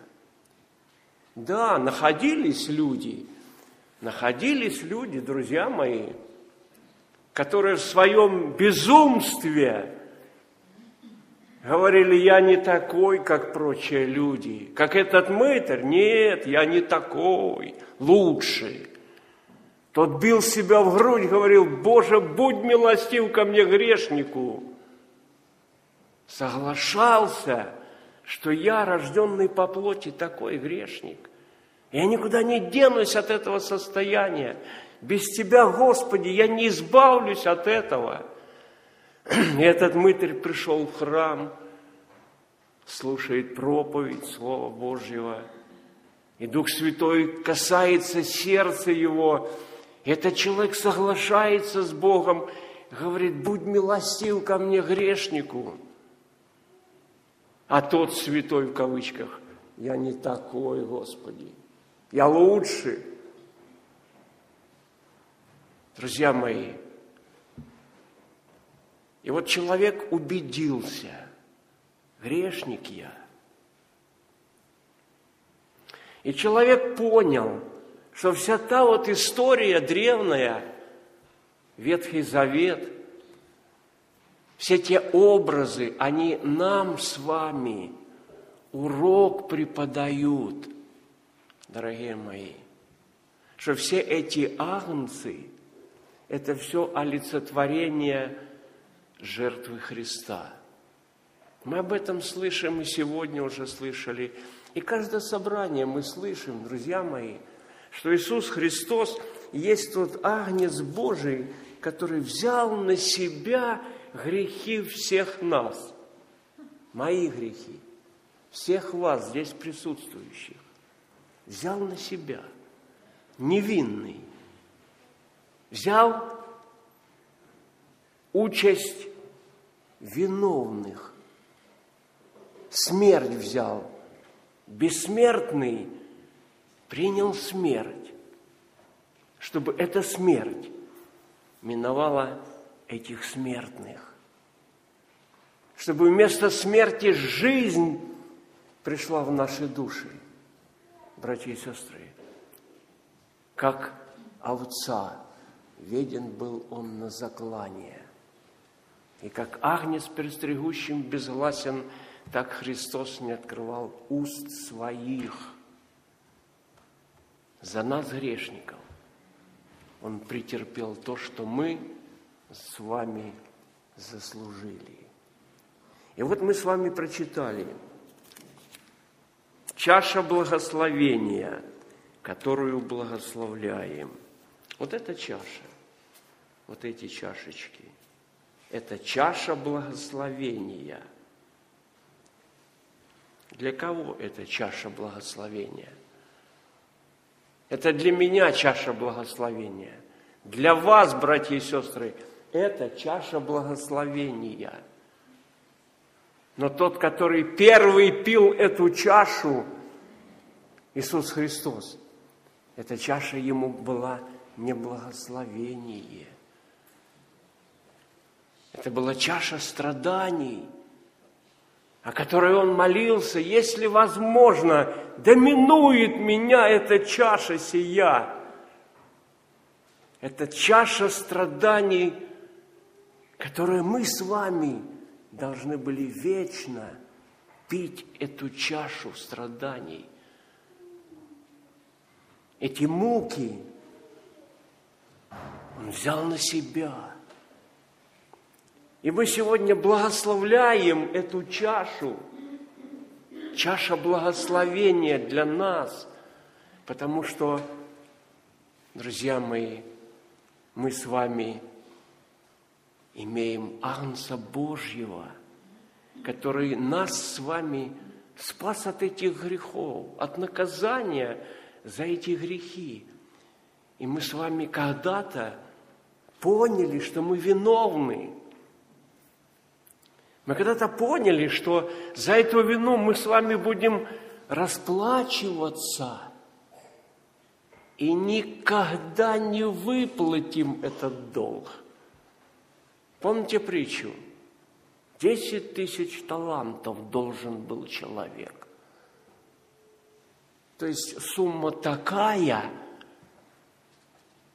Да, находились люди, находились люди, друзья мои, которые в своем безумстве говорили, я не такой, как прочие люди, как этот мытарь, нет, я не такой, лучший. Тот бил себя в грудь, говорил, Боже, будь милостив ко мне, грешнику. Соглашался, что я, рожденный по плоти, такой грешник. Я никуда не денусь от этого состояния. Без Тебя, Господи, я не избавлюсь от этого. И этот мытарь пришел в храм, слушает проповедь Слова Божьего, и Дух Святой касается сердца его, этот человек соглашается с Богом, говорит, будь милостив ко мне, грешнику. А тот святой в кавычках, я не такой, Господи, я лучше. Друзья мои, и вот человек убедился, грешник я. И человек понял – что вся та вот история древняя, Ветхий Завет, все те образы, они нам с вами урок преподают, дорогие мои, что все эти агнцы – это все олицетворение жертвы Христа. Мы об этом слышим и сегодня уже слышали. И каждое собрание мы слышим, друзья мои – что Иисус Христос есть тот агнец Божий, который взял на себя грехи всех нас, мои грехи, всех вас здесь присутствующих, взял на себя, невинный, взял участь виновных, смерть взял, бессмертный – принял смерть, чтобы эта смерть миновала этих смертных. Чтобы вместо смерти жизнь пришла в наши души, братья и сестры. Как овца, веден был он на заклание. И как агнец, перестригущим безгласен, так Христос не открывал уст своих – за нас, грешников, Он претерпел то, что мы с вами заслужили. И вот мы с вами прочитали чаша благословения, которую благословляем. Вот эта чаша, вот эти чашечки, это чаша благословения. Для кого это чаша благословения? Это для меня чаша благословения. Для вас, братья и сестры, это чаша благословения. Но тот, который первый пил эту чашу, Иисус Христос, эта чаша ему была не благословение. Это была чаша страданий – о которой он молился, если возможно, доминует меня эта чаша сия. Это чаша страданий, которые мы с вами должны были вечно пить эту чашу страданий, эти муки Он взял на себя. И мы сегодня благословляем эту чашу, чаша благословения для нас, потому что, друзья мои, мы с вами имеем Агнца Божьего, который нас с вами спас от этих грехов, от наказания за эти грехи. И мы с вами когда-то поняли, что мы виновны. Мы когда-то поняли, что за эту вину мы с вами будем расплачиваться и никогда не выплатим этот долг. Помните притчу? Десять тысяч талантов должен был человек. То есть сумма такая,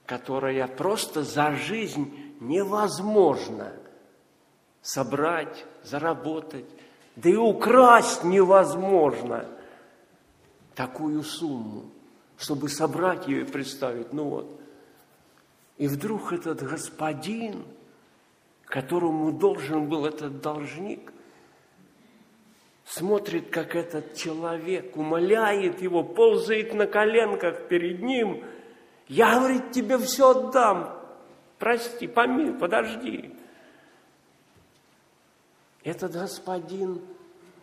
которая просто за жизнь невозможно собрать, заработать, да и украсть невозможно такую сумму, чтобы собрать ее и представить. Ну вот. И вдруг этот господин – которому должен был этот должник, смотрит, как этот человек умоляет его, ползает на коленках перед ним. Я, говорит, тебе все отдам. Прости, помилуй, подожди. Этот господин,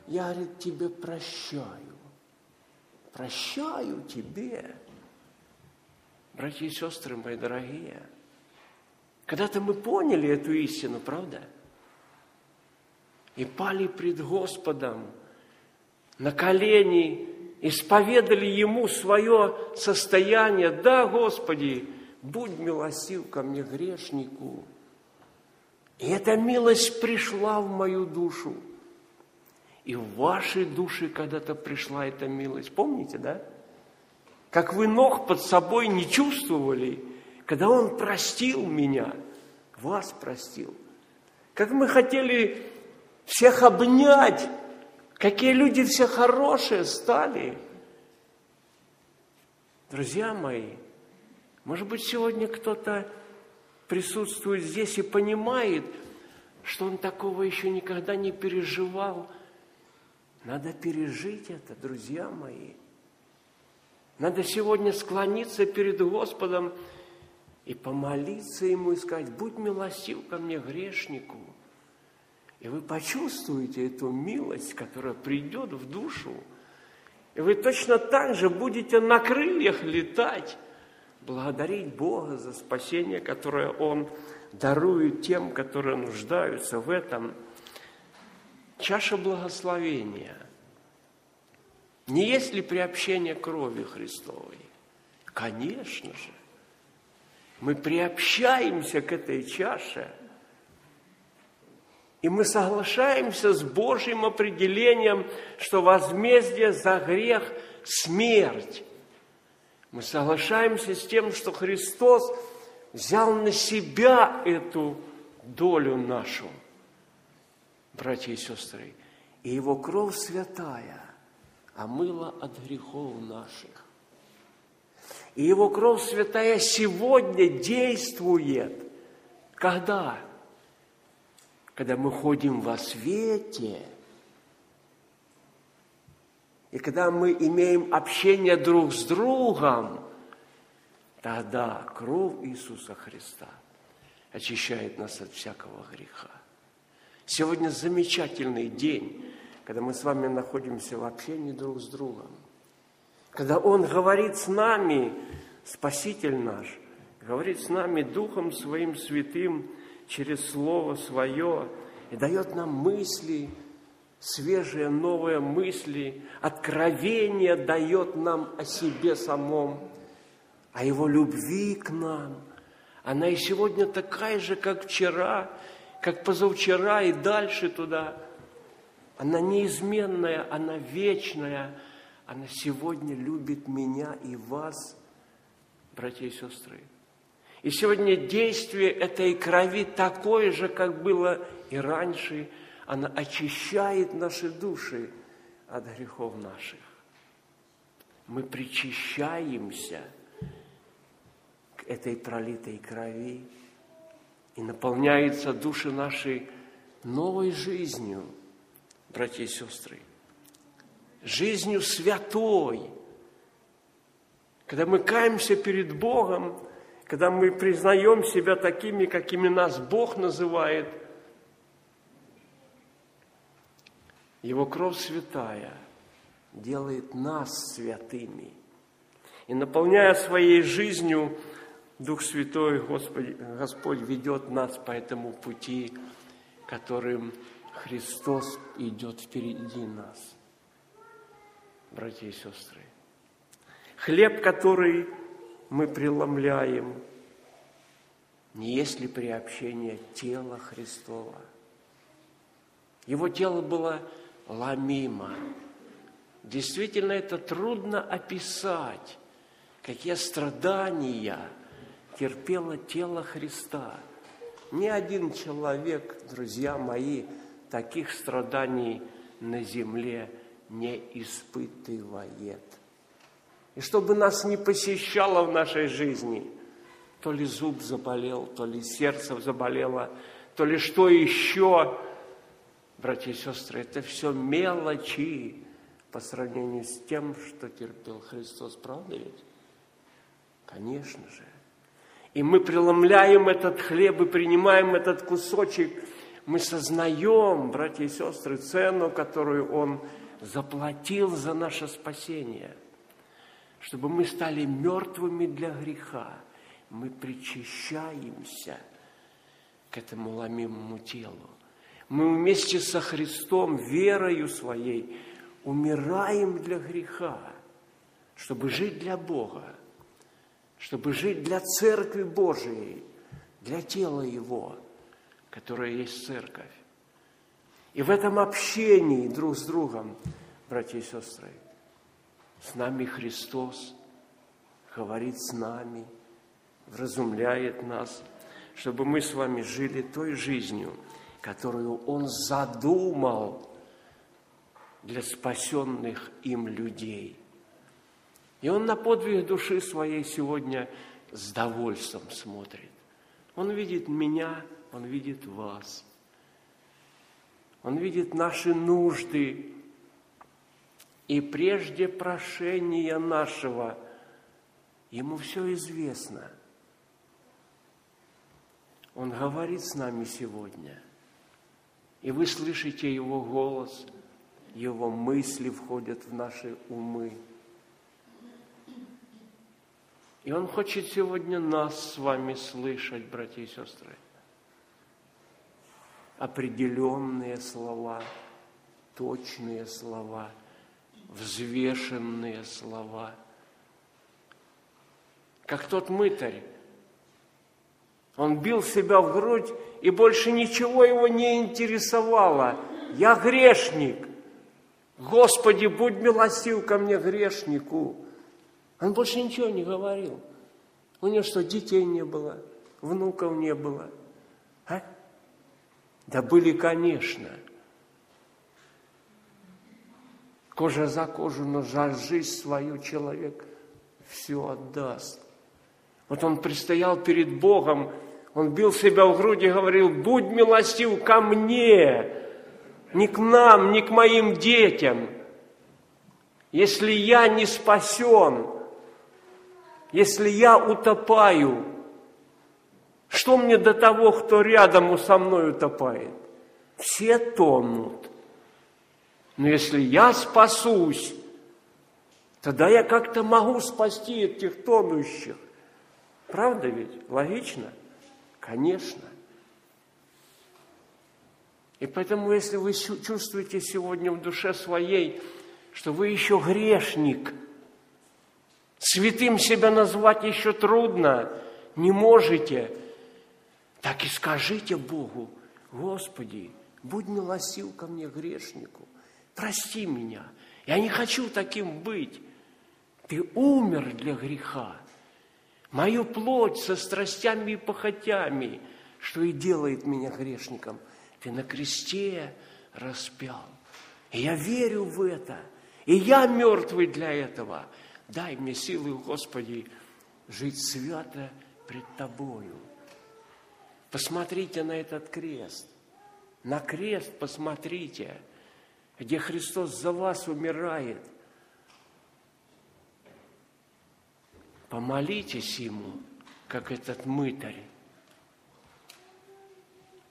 я, говорит, тебе прощаю. Прощаю тебе. Братья и сестры мои дорогие – когда-то мы поняли эту истину, правда? И пали пред Господом на колени, исповедали Ему свое состояние. Да, Господи, будь милостив ко мне, грешнику. И эта милость пришла в мою душу. И в вашей душе когда-то пришла эта милость. Помните, да? Как вы ног под собой не чувствовали – когда Он простил меня, вас простил. Как мы хотели всех обнять, какие люди все хорошие стали. Друзья мои, может быть, сегодня кто-то присутствует здесь и понимает, что он такого еще никогда не переживал. Надо пережить это, друзья мои. Надо сегодня склониться перед Господом и помолиться Ему и сказать, будь милостив ко мне, грешнику. И вы почувствуете эту милость, которая придет в душу. И вы точно так же будете на крыльях летать, благодарить Бога за спасение, которое Он дарует тем, которые нуждаются в этом. Чаша благословения. Не есть ли приобщение крови Христовой? Конечно же мы приобщаемся к этой чаше, и мы соглашаемся с Божьим определением, что возмездие за грех – смерть. Мы соглашаемся с тем, что Христос взял на себя эту долю нашу, братья и сестры, и Его кровь святая омыла от грехов наших. И Его кровь святая сегодня действует. Когда? Когда мы ходим во свете, и когда мы имеем общение друг с другом, тогда кровь Иисуса Христа очищает нас от всякого греха. Сегодня замечательный день, когда мы с вами находимся в общении друг с другом – когда Он говорит с нами, Спаситель наш, говорит с нами Духом Своим Святым через Слово Свое и дает нам мысли, свежие новые мысли, откровение дает нам о себе самом, о Его любви к нам. Она и сегодня такая же, как вчера, как позавчера и дальше туда. Она неизменная, она вечная – она сегодня любит меня и вас, братья и сестры. И сегодня действие этой крови такое же, как было и раньше. Она очищает наши души, от грехов наших. Мы причащаемся к этой пролитой крови, и наполняются души нашей новой жизнью, братья и сестры, жизнью святой. Когда мы каемся перед Богом, когда мы признаем себя такими, какими нас Бог называет, Его кровь святая делает нас святыми. И наполняя своей жизнью, Дух Святой, Господь, Господь ведет нас по этому пути, которым Христос идет впереди нас. Братья и сестры, хлеб, который мы преломляем, не есть ли приобщение тела Христова? Его тело было ломимо. Действительно, это трудно описать, какие страдания терпело тело Христа. Ни один человек, друзья мои, таких страданий на земле не испытывает – и чтобы нас не посещало в нашей жизни, то ли зуб заболел, то ли сердце заболело, то ли что еще, братья и сестры, это все мелочи по сравнению с тем, что терпел Христос, правда ведь? Конечно же. И мы преломляем этот хлеб и принимаем этот кусочек, мы сознаем, братья и сестры, цену, которую Он заплатил за наше спасение – чтобы мы стали мертвыми для греха. Мы причащаемся к этому ломимому телу. Мы вместе со Христом, верою своей, умираем для греха, чтобы жить для Бога, чтобы жить для Церкви Божией, для тела Его, которое есть Церковь. И в этом общении друг с другом, братья и сестры, с нами Христос, говорит с нами, вразумляет нас, чтобы мы с вами жили той жизнью, которую Он задумал для спасенных им людей. И Он на подвиг души своей сегодня с довольством смотрит. Он видит меня, Он видит вас. Он видит наши нужды, и прежде прошения нашего Ему все известно. Он говорит с нами сегодня, и вы слышите Его голос, Его мысли входят в наши умы. И Он хочет сегодня нас с вами слышать, братья и сестры. Определенные слова, точные слова – взвешенные слова. Как тот мытарь. Он бил себя в грудь, и больше ничего его не интересовало. Я грешник. Господи, будь милостив ко мне, грешнику. Он больше ничего не говорил. У него что, детей не было, внуков не было? А? Да были, конечно – Кожа за кожу, но за жизнь свою человек все отдаст. Вот он предстоял перед Богом, он бил себя в груди и говорил, будь милостив ко мне, не к нам, не к моим детям. Если я не спасен, если я утопаю, что мне до того, кто рядом со мной утопает? Все тонут. Но если я спасусь, тогда я как-то могу спасти этих тонущих. Правда ведь? Логично? Конечно. И поэтому, если вы чувствуете сегодня в душе своей, что вы еще грешник, святым себя назвать еще трудно, не можете, так и скажите Богу, Господи, будь милостив ко мне, грешнику прости меня, я не хочу таким быть. Ты умер для греха. Мою плоть со страстями и похотями, что и делает меня грешником, ты на кресте распял. И я верю в это. И я мертвый для этого. Дай мне силы, Господи, жить свято пред Тобою. Посмотрите на этот крест. На крест посмотрите, где Христос за вас умирает. Помолитесь Ему, как этот мытарь.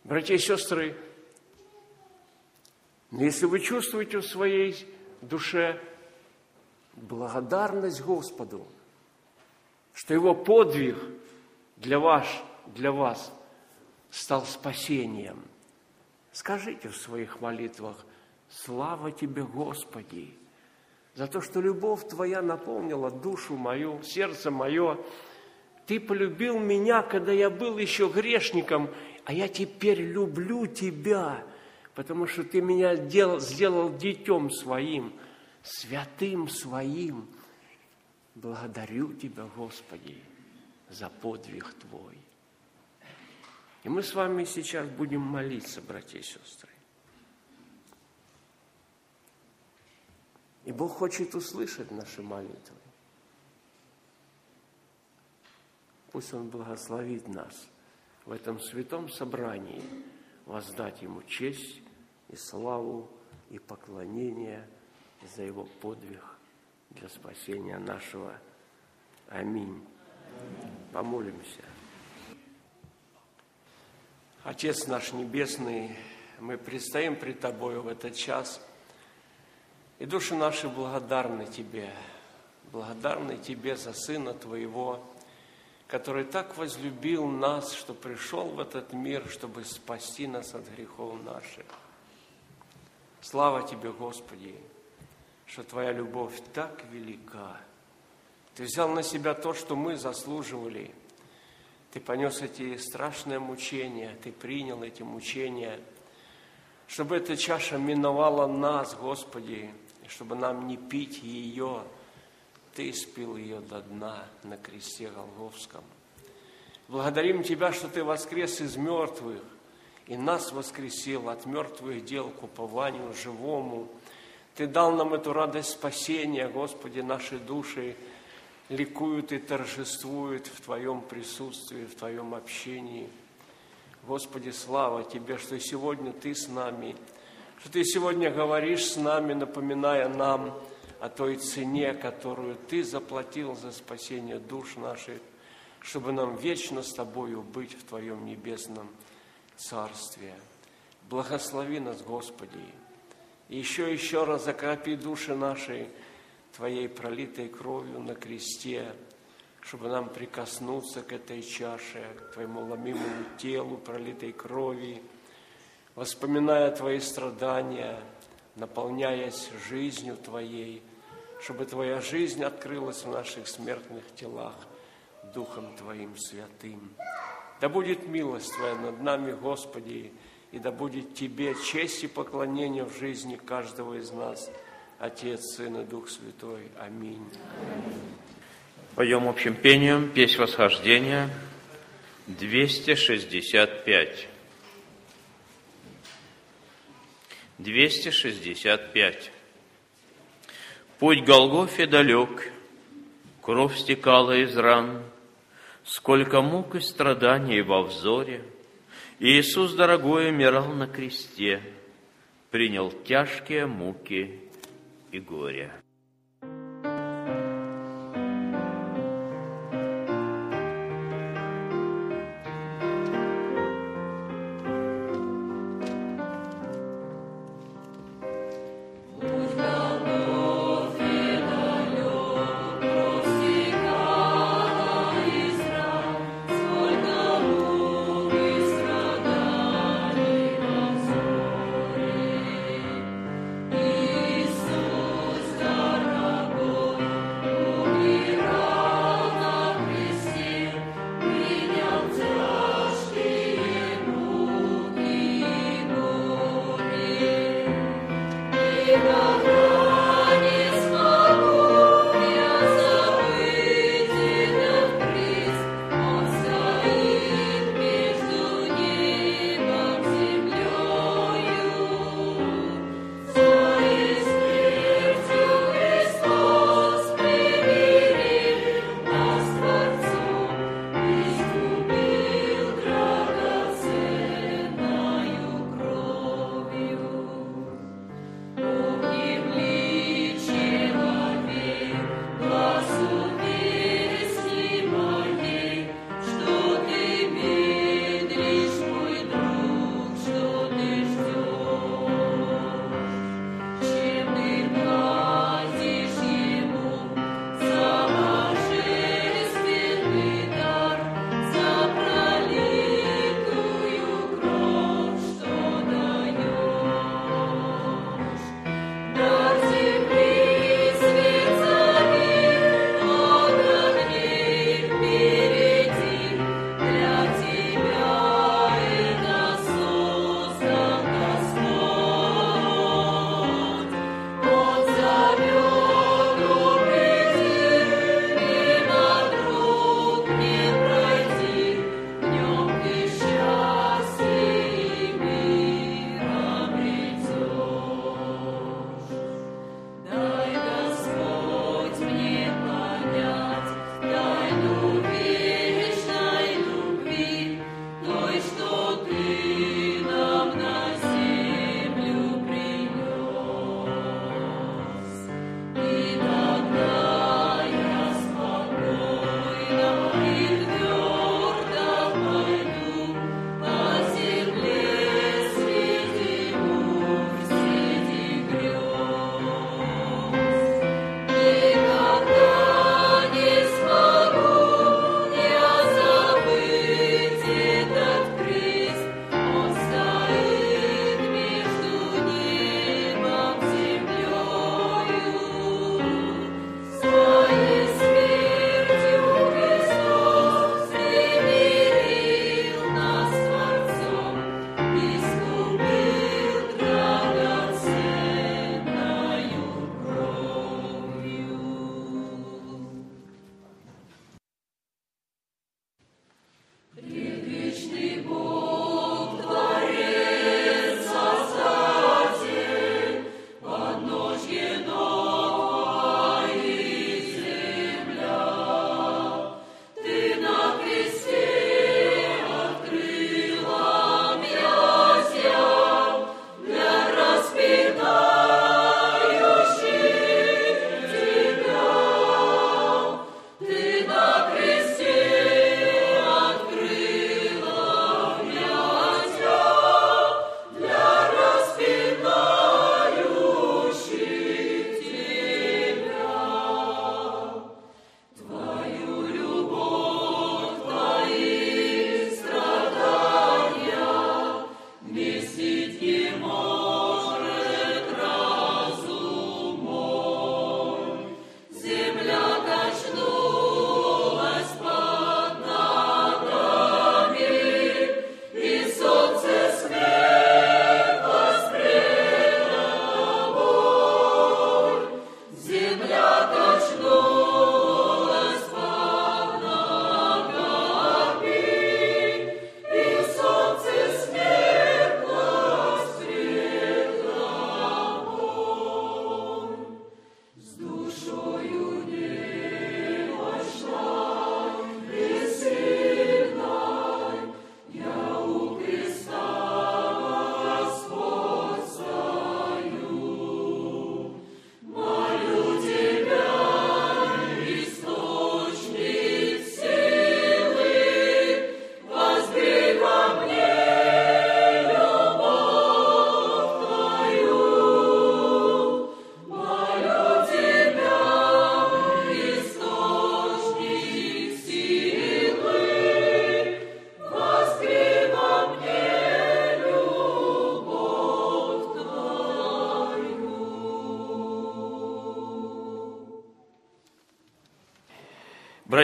Братья и сестры, если вы чувствуете в своей душе благодарность Господу, что Его подвиг для вас, для вас стал спасением, скажите в своих молитвах, слава Тебе, Господи, за то, что любовь Твоя наполнила душу мою, сердце мое. Ты полюбил меня, когда я был еще грешником, а я теперь люблю Тебя, потому что Ты меня сделал, сделал детем своим, святым своим. Благодарю Тебя, Господи, за подвиг Твой. И мы с вами сейчас будем молиться, братья и сестры. И Бог хочет услышать наши молитвы. Пусть Он благословит нас в этом святом собрании, воздать Ему честь и славу и поклонение за Его подвиг для спасения нашего. Аминь. Помолимся. Отец наш Небесный, мы предстоим пред Тобою в этот час – и души наши благодарны Тебе, благодарны Тебе за Сына Твоего, который так возлюбил нас, что пришел в этот мир, чтобы спасти нас от грехов наших. Слава Тебе, Господи, что Твоя любовь так велика. Ты взял на себя то, что мы заслуживали. Ты понес эти страшные мучения, Ты принял эти мучения, чтобы эта чаша миновала нас, Господи, чтобы нам не пить ее, Ты испил ее до дна на кресте Голговском. Благодарим Тебя, что Ты воскрес из мертвых, и нас воскресил от мертвых дел к упованию живому. Ты дал нам эту радость спасения, Господи, наши души ликуют и торжествуют в Твоем присутствии, в Твоем общении. Господи, слава Тебе, что сегодня Ты с нами – что Ты сегодня говоришь с нами, напоминая нам о той цене, которую Ты заплатил за спасение душ наших, чтобы нам вечно с Тобою быть в Твоем небесном Царстве. Благослови нас, Господи, и еще еще раз закропи души наши Твоей пролитой кровью на кресте, чтобы нам прикоснуться к этой чаше, к Твоему ломимому телу пролитой крови, воспоминая Твои страдания, наполняясь жизнью Твоей, чтобы Твоя жизнь открылась в наших смертных телах Духом Твоим святым. Да будет милость Твоя над нами, Господи, и да будет Тебе честь и поклонение в жизни каждого из нас, Отец, Сын и Дух Святой. Аминь. Поем общим пением песнь восхождения 265. 265. Путь Голгофе далек, кровь стекала из ран, Сколько мук и страданий во взоре. Иисус, дорогой, умирал на кресте, Принял тяжкие муки и горе.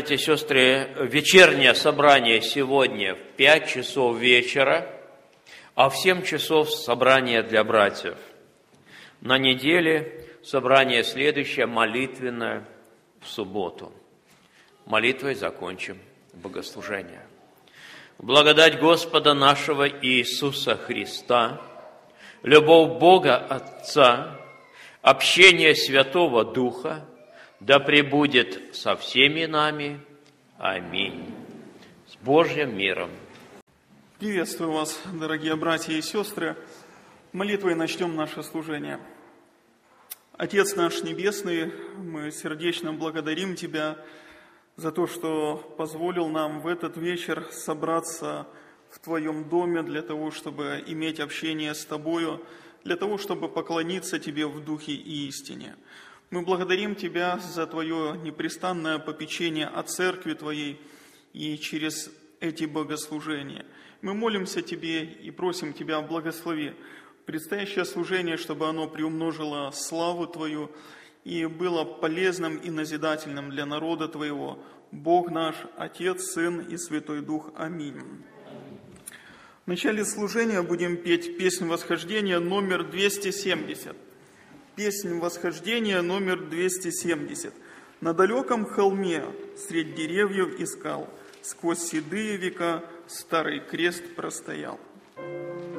Братья и сестры, вечернее собрание сегодня в 5 часов вечера, а в 7 часов собрание для братьев. На неделе собрание следующее, молитвенное, в субботу. Молитвой закончим богослужение. Благодать Господа нашего Иисуса Христа, любовь Бога Отца, общение Святого Духа, да пребудет со всеми нами. Аминь. С Божьим миром. Приветствую вас, дорогие братья и сестры. Молитвой начнем наше служение. Отец наш Небесный, мы сердечно благодарим Тебя за то, что позволил нам в этот вечер собраться в Твоем доме для того, чтобы иметь общение с Тобою, для того, чтобы поклониться Тебе в духе и истине. Мы благодарим Тебя за Твое непрестанное попечение о Церкви Твоей и через эти богослужения. Мы молимся Тебе и просим Тебя, благослови предстоящее служение, чтобы оно приумножило славу Твою и было полезным и назидательным для народа Твоего. Бог наш, Отец, Сын и Святой Дух. Аминь. В начале служения будем петь песнь восхождения номер 270. Песнь восхождения номер 270. На далеком холме, средь деревьев и скал, сквозь седые века старый крест простоял. Свое счастье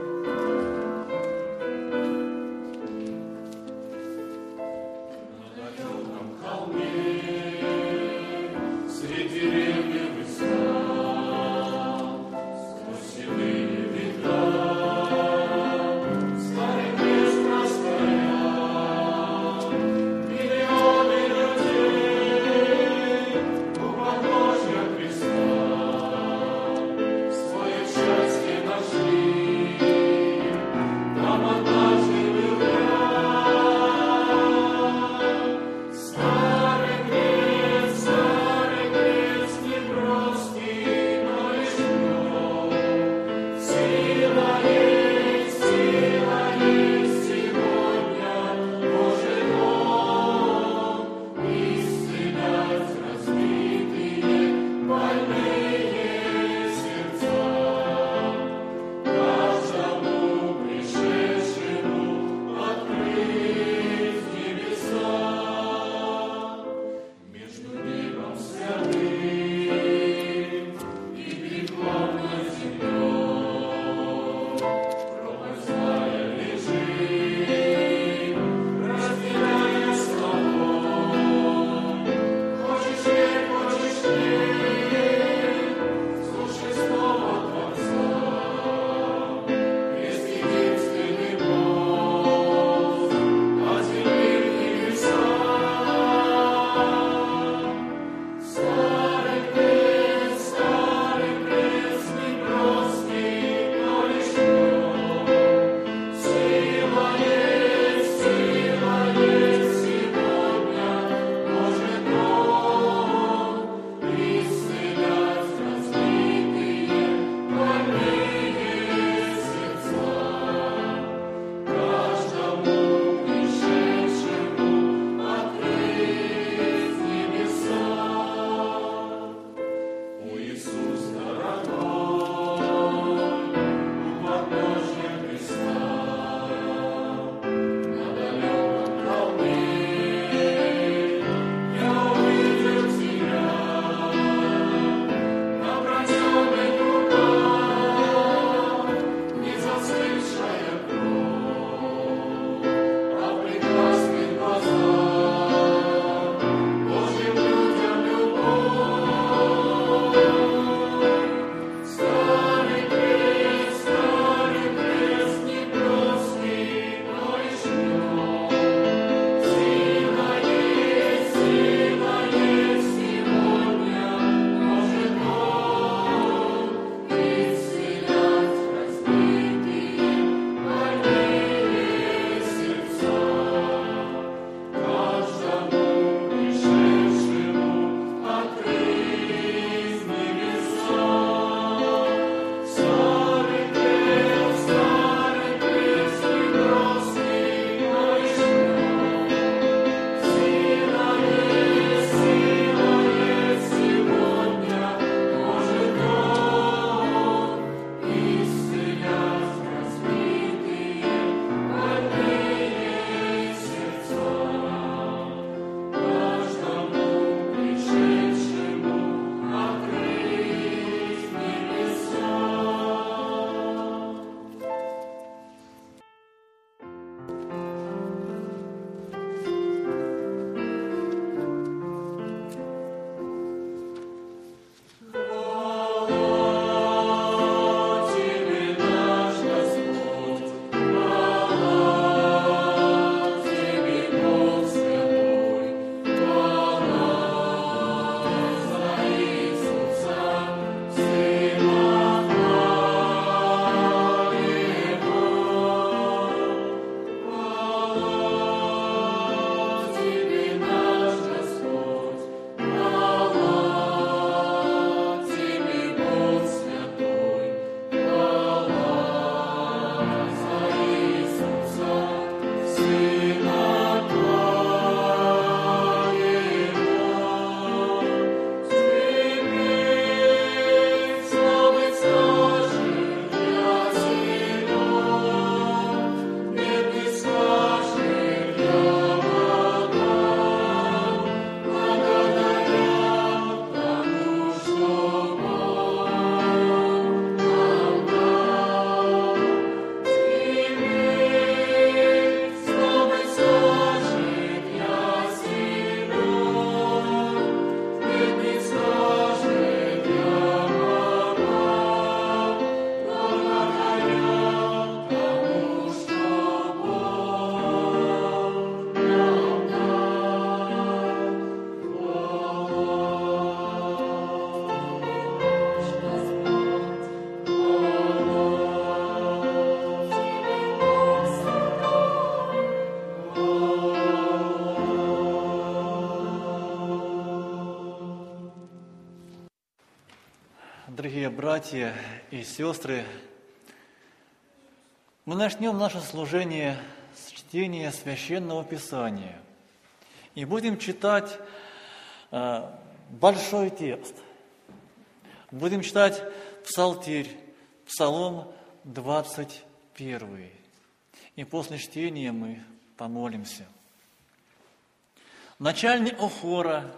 братья и сестры, мы начнем наше служение с чтения Священного Писания и будем читать э, большой текст. Будем читать Псалтирь, Псалом 21. И после чтения мы помолимся. Начальник Охора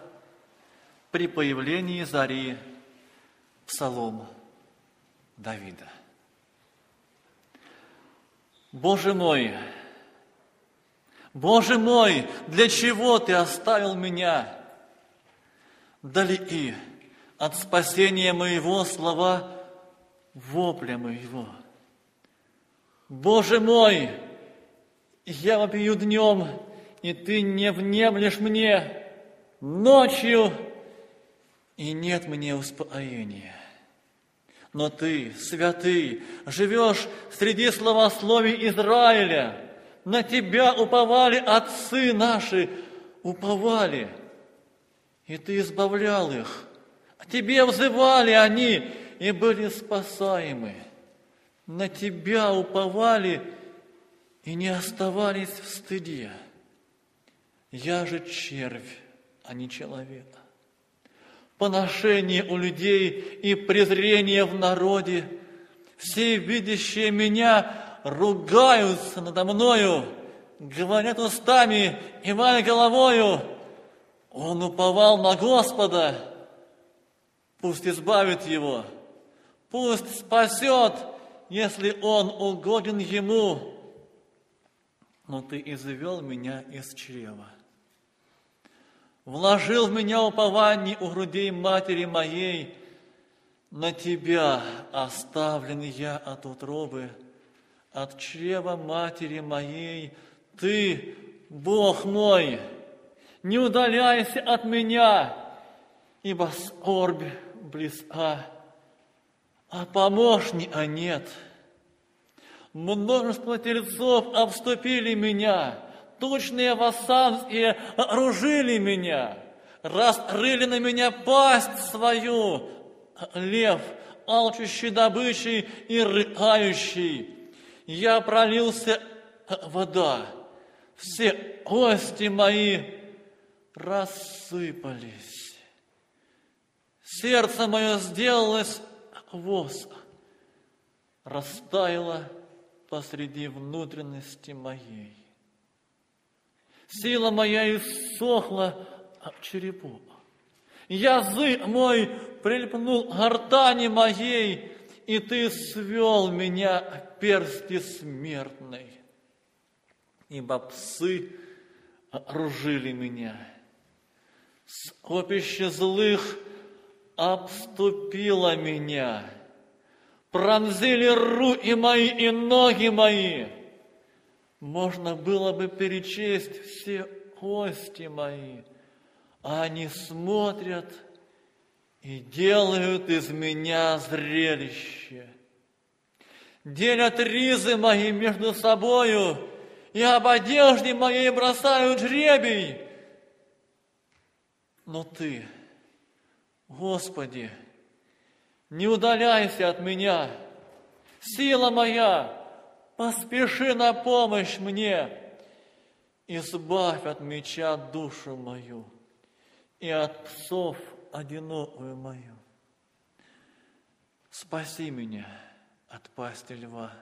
при появлении зари – Псалом Давида. Боже мой, Боже мой, для чего Ты оставил меня? Далеки от спасения моего слова вопля моего. Боже мой, я вопию днем, и Ты не внемлешь мне ночью, и нет мне успокоения но ты, святый, живешь среди словословий Израиля. На тебя уповали отцы наши, уповали, и ты избавлял их. А тебе взывали они и были спасаемы. На тебя уповали и не оставались в стыде. Я же червь, а не человек поношение у людей и презрение в народе. Все видящие меня ругаются надо мною, говорят устами и моей головою. Он уповал на Господа, пусть избавит его, пусть спасет, если он угоден ему. Но ты извел меня из чрева вложил в меня упование у грудей матери моей, на Тебя оставлен я от утробы, от чрева матери моей, Ты, Бог мой, не удаляйся от меня, ибо скорбь близка, а помощника нет. Множество тельцов обступили меня – тучные вассанские окружили меня, раскрыли на меня пасть свою, лев, алчущий добычей и рыкающий. Я пролился вода, все кости мои рассыпались. Сердце мое сделалось воск, растаяло посреди внутренности моей. Сила моя иссохла от черепу. Язык мой прильпнул гортани моей, и ты свел меня персти смертной. Ибо псы окружили меня. Скопище злых обступило меня. Пронзили руки мои и ноги мои – можно было бы перечесть все кости мои, а они смотрят и делают из меня зрелище. Делят ризы мои между собою, и об одежде моей бросают жребий. Но Ты, Господи, не удаляйся от меня, сила моя, поспеши на помощь мне, избавь от меча душу мою и от псов одинокую мою. Спаси меня от пасти льва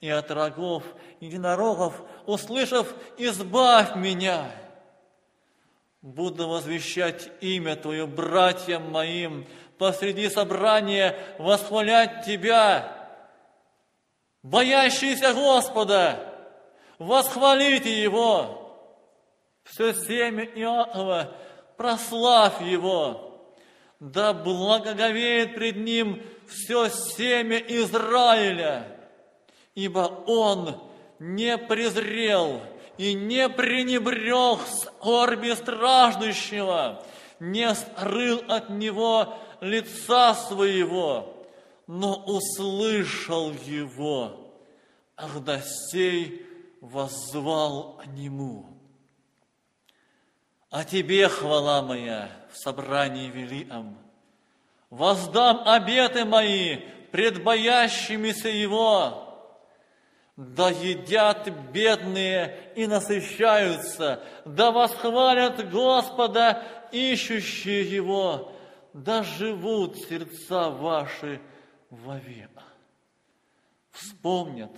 и от рогов единорогов, услышав, избавь меня. Буду возвещать имя Твое братьям моим, посреди собрания восхвалять Тебя, боящиеся Господа, восхвалите Его. Все семя Иакова, прославь Его. Да благоговеет пред Ним все семя Израиля, ибо Он не презрел и не пренебрег скорби страждущего, не скрыл от Него лица Своего, но услышал его, когда сей воззвал к нему. А тебе хвала моя в собрании великом, Воздам обеты мои пред боящимися Его. Да едят бедные и насыщаются, да восхвалят Господа, ищущие Его, да живут сердца ваши вовек. Вспомнят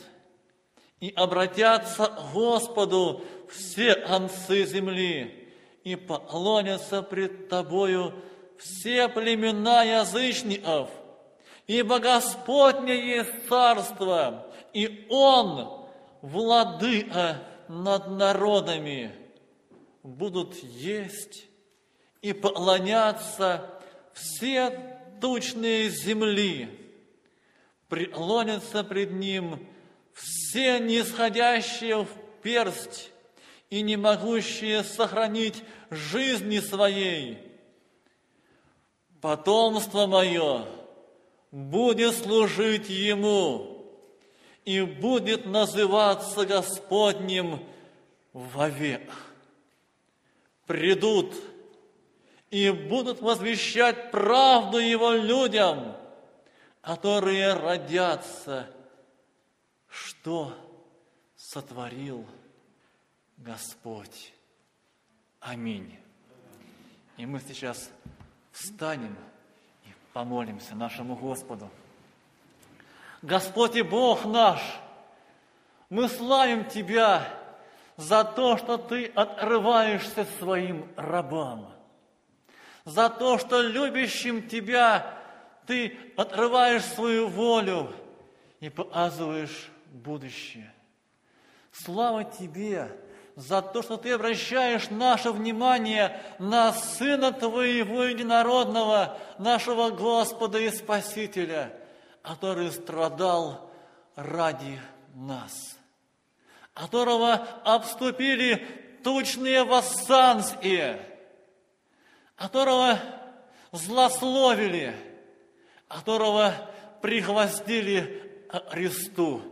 и обратятся к Господу все концы земли, и поклонятся пред Тобою все племена язычников, ибо Господне есть царство, и Он владыка над народами. Будут есть и поклоняться все тучные земли, преклонятся пред Ним все нисходящие в персть и не могущие сохранить жизни своей. Потомство мое будет служить Ему и будет называться Господним вовек. Придут и будут возвещать правду Его людям, которые родятся, что сотворил Господь. Аминь. И мы сейчас встанем и помолимся нашему Господу. Господь и Бог наш, мы славим Тебя за то, что Ты отрываешься своим рабам, за то, что любящим Тебя Ты отрываешь свою волю и показываешь будущее. Слава Тебе за то, что Ты обращаешь наше внимание на Сына Твоего Единородного, нашего Господа и Спасителя, который страдал ради нас, которого обступили тучные восстанцы, которого злословили, которого пригвоздили к кресту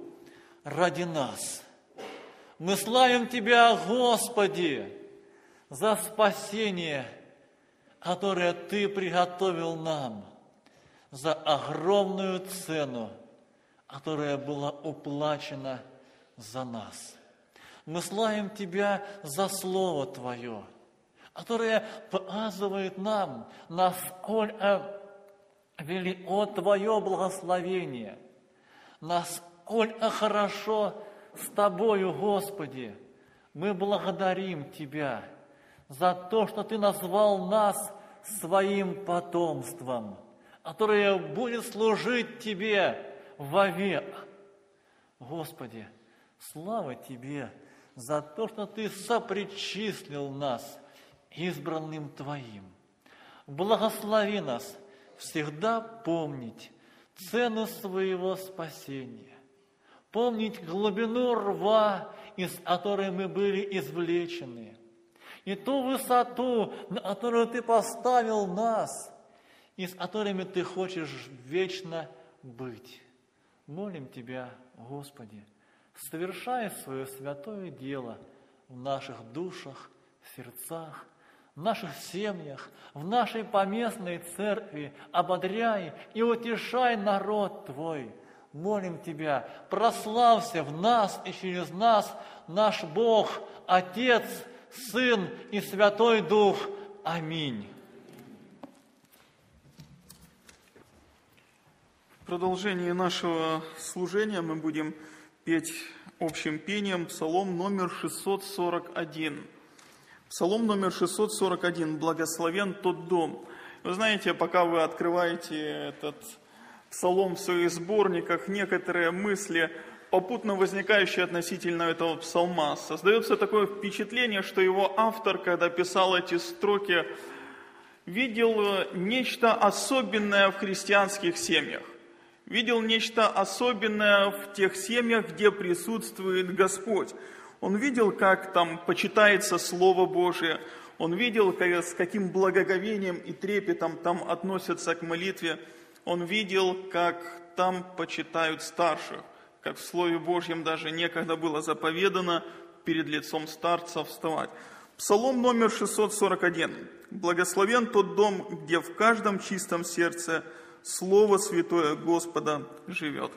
ради нас. Мы славим Тебя, Господи, за спасение, которое Ты приготовил нам, за огромную цену, которая была уплачена за нас. Мы славим Тебя за Слово Твое, которое показывает нам, насколько велико Твое благословение, насколько хорошо с Тобою, Господи. Мы благодарим Тебя за то, что Ты назвал нас своим потомством, которое будет служить Тебе вовек. Господи, слава Тебе за то, что Ты сопричислил нас избранным Твоим. Благослови нас всегда помнить цену своего спасения, помнить глубину рва, из которой мы были извлечены, и ту высоту, на которую Ты поставил нас, и с которыми Ты хочешь вечно быть. Молим Тебя, Господи, совершай свое святое дело в наших душах, сердцах, в наших семьях, в нашей поместной церкви, ободряй и утешай народ Твой. Молим Тебя, прославься в нас и через нас наш Бог, Отец, Сын и Святой Дух. Аминь. В продолжении нашего служения мы будем петь общим пением псалом номер 641. Псалом номер 641 «Благословен тот дом». Вы знаете, пока вы открываете этот псалом в своих сборниках, некоторые мысли, попутно возникающие относительно этого псалма, создается такое впечатление, что его автор, когда писал эти строки, видел нечто особенное в христианских семьях. Видел нечто особенное в тех семьях, где присутствует Господь. Он видел, как там почитается Слово Божие, он видел, с каким благоговением и трепетом там относятся к молитве, он видел, как там почитают старших, как в Слове Божьем даже некогда было заповедано перед лицом старца вставать. Псалом номер 641. «Благословен тот дом, где в каждом чистом сердце Слово Святое Господа живет».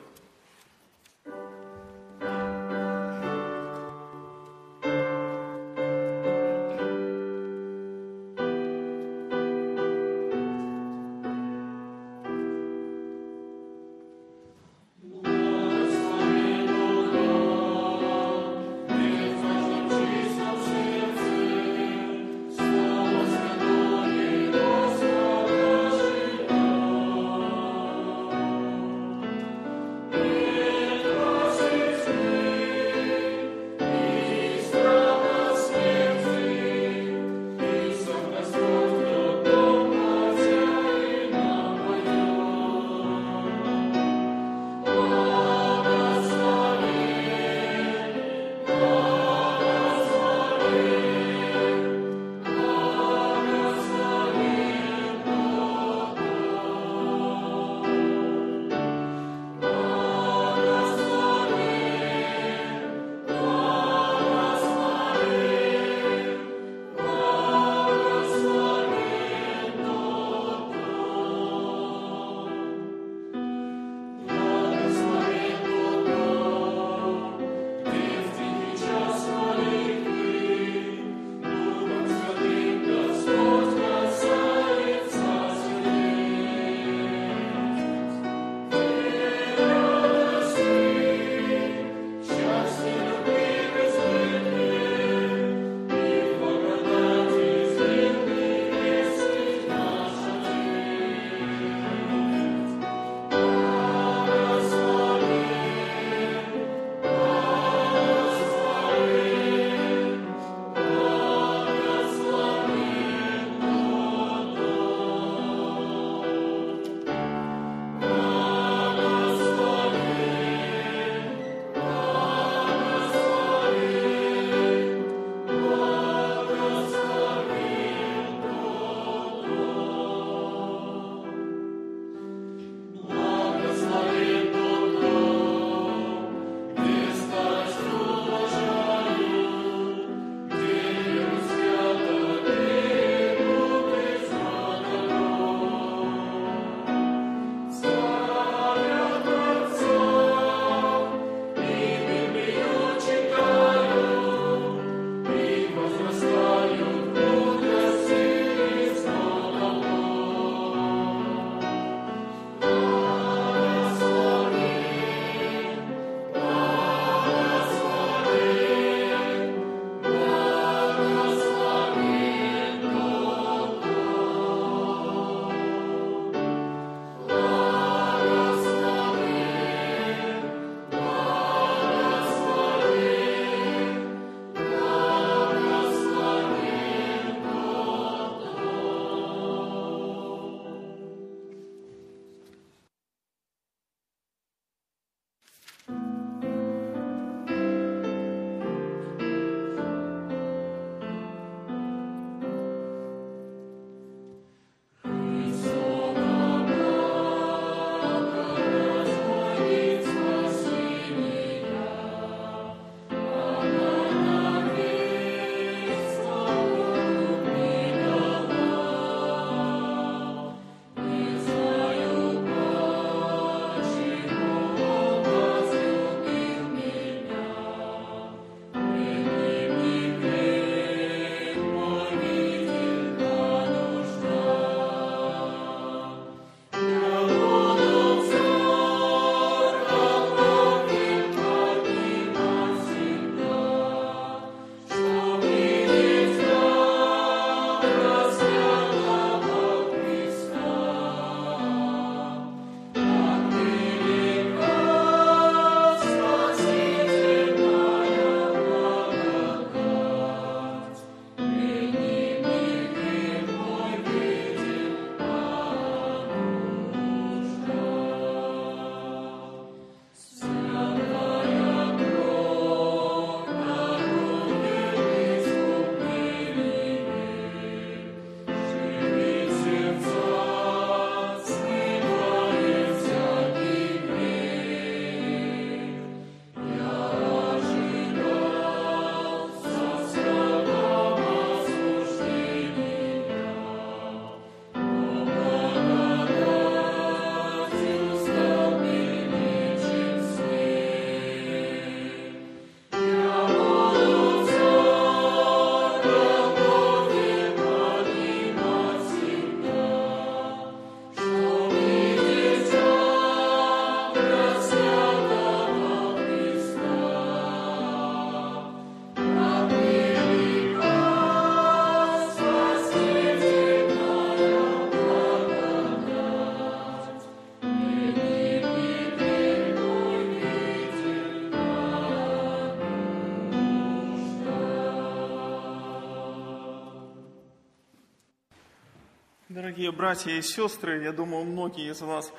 Дорогие братья и сестры, я думаю, многие из вас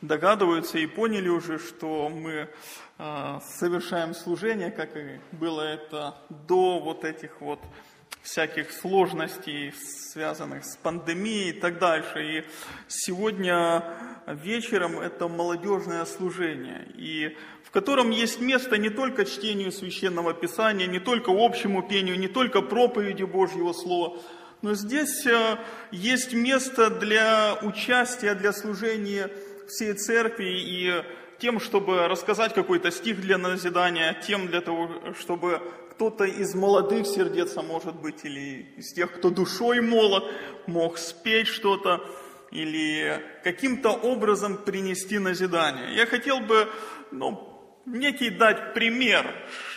догадываются и поняли уже, что мы э, совершаем служение, как и было это до вот этих вот всяких сложностей, связанных с пандемией и так дальше. И сегодня вечером это молодежное служение, и в котором есть место не только чтению Священного Писания, не только общему пению, не только проповеди Божьего Слова, но здесь э, есть место для участия, для служения всей церкви и тем, чтобы рассказать какой-то стих для назидания, тем для того, чтобы кто-то из молодых сердец, а может быть, или из тех, кто душой молод, мог спеть что-то или каким-то образом принести назидание. Я хотел бы ну, некий дать пример,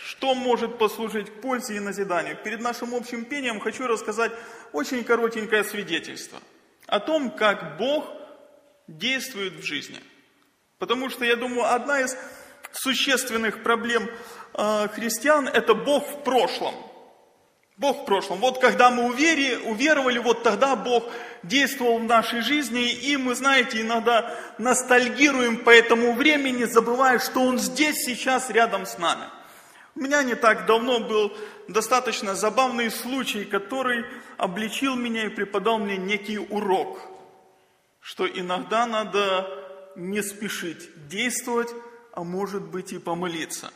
что может послужить к пользе и назиданию. Перед нашим общим пением хочу рассказать очень коротенькое свидетельство о том, как Бог действует в жизни. Потому что, я думаю, одна из существенных проблем э, христиан – это Бог в прошлом. Бог в прошлом. Вот когда мы увери, уверовали, вот тогда Бог действовал в нашей жизни, и мы, знаете, иногда ностальгируем по этому времени, забывая, что Он здесь, сейчас, рядом с нами. У меня не так давно был достаточно забавный случай, который обличил меня и преподал мне некий урок, что иногда надо не спешить действовать, а может быть и помолиться.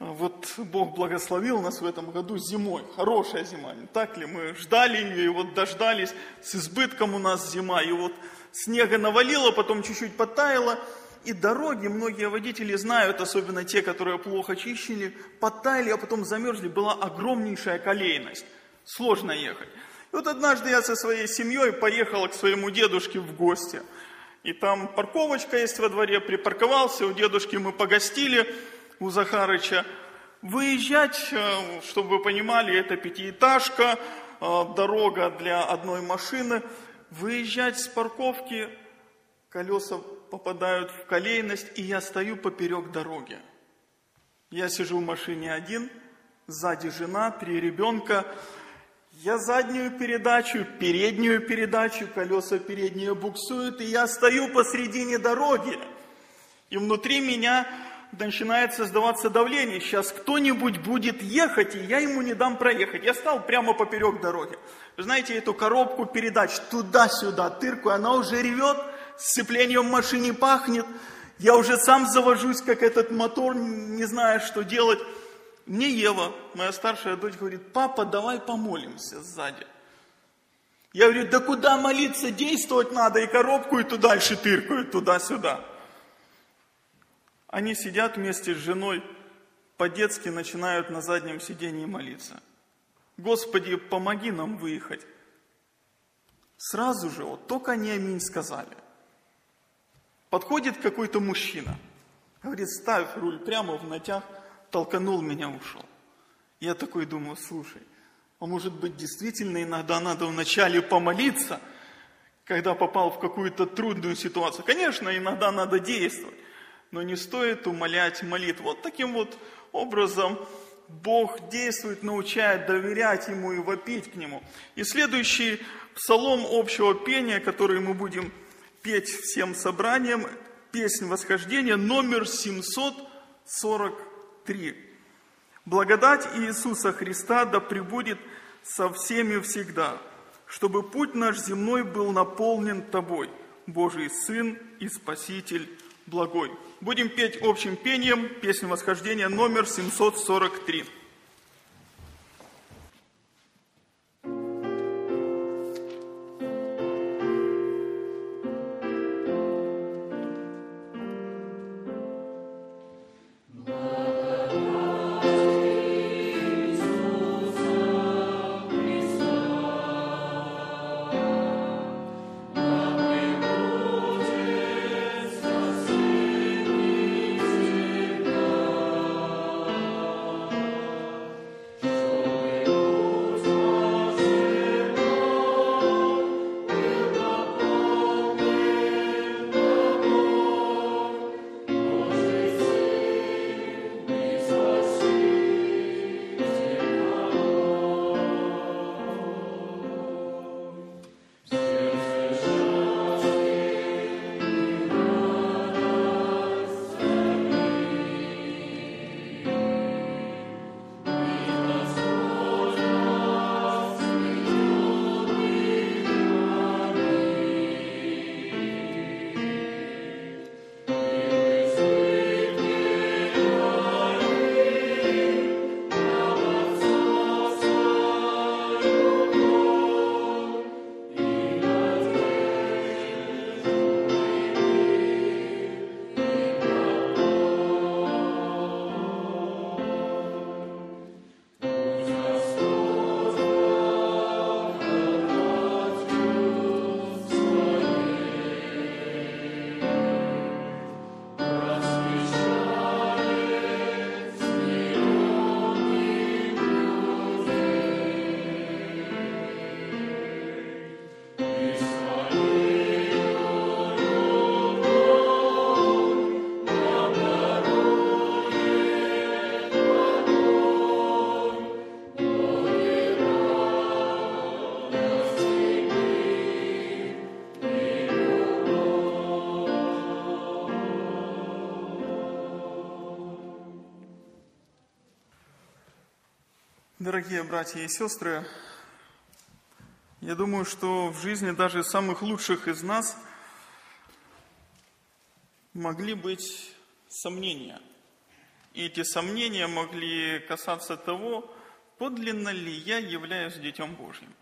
Вот Бог благословил нас в этом году зимой, хорошая зима, не так ли? Мы ждали ее и вот дождались, с избытком у нас зима, и вот снега навалило, потом чуть-чуть потаяло, и дороги, многие водители знают, особенно те, которые плохо чищили, потаяли, а потом замерзли, была огромнейшая колейность. Сложно ехать. И вот однажды я со своей семьей поехал к своему дедушке в гости. И там парковочка есть во дворе, припарковался, у дедушки мы погостили, у Захарыча. Выезжать, э, чтобы вы понимали, это пятиэтажка, э, дорога для одной машины. Выезжать с парковки, колеса попадают в колейность, и я стою поперек дороги. Я сижу в машине один, сзади жена, три ребенка. Я заднюю передачу, переднюю передачу, колеса передние буксуют, и я стою посредине дороги. И внутри меня начинает создаваться давление. Сейчас кто-нибудь будет ехать, и я ему не дам проехать. Я стал прямо поперек дороги. Вы знаете, эту коробку передач туда-сюда тырку, она уже ревет, сцеплением в машине пахнет, я уже сам завожусь, как этот мотор, не знаю, что делать. Мне Ева, моя старшая дочь, говорит, папа, давай помолимся сзади. Я говорю, да куда молиться, действовать надо, и коробку эту дальше тыркают туда-сюда. Они сидят вместе с женой, по-детски начинают на заднем сидении молиться. Господи, помоги нам выехать. Сразу же, вот только они аминь сказали. Подходит какой-то мужчина, говорит, ставь руль прямо в натяг, толканул меня, ушел. Я такой думаю, слушай, а может быть действительно иногда надо вначале помолиться, когда попал в какую-то трудную ситуацию. Конечно, иногда надо действовать, но не стоит умолять молитву. Вот таким вот образом Бог действует, научает доверять Ему и вопить к Нему. И следующий псалом общего пения, который мы будем петь всем собранием песнь восхождения номер 743. Благодать Иисуса Христа да пребудет со всеми всегда, чтобы путь наш земной был наполнен Тобой, Божий Сын и Спаситель благой. Будем петь общим пением песню восхождения номер 743. Дорогие братья и сестры, я думаю, что в жизни даже самых лучших из нас могли быть сомнения. И эти сомнения могли касаться того, подлинно ли я являюсь Детем Божьим.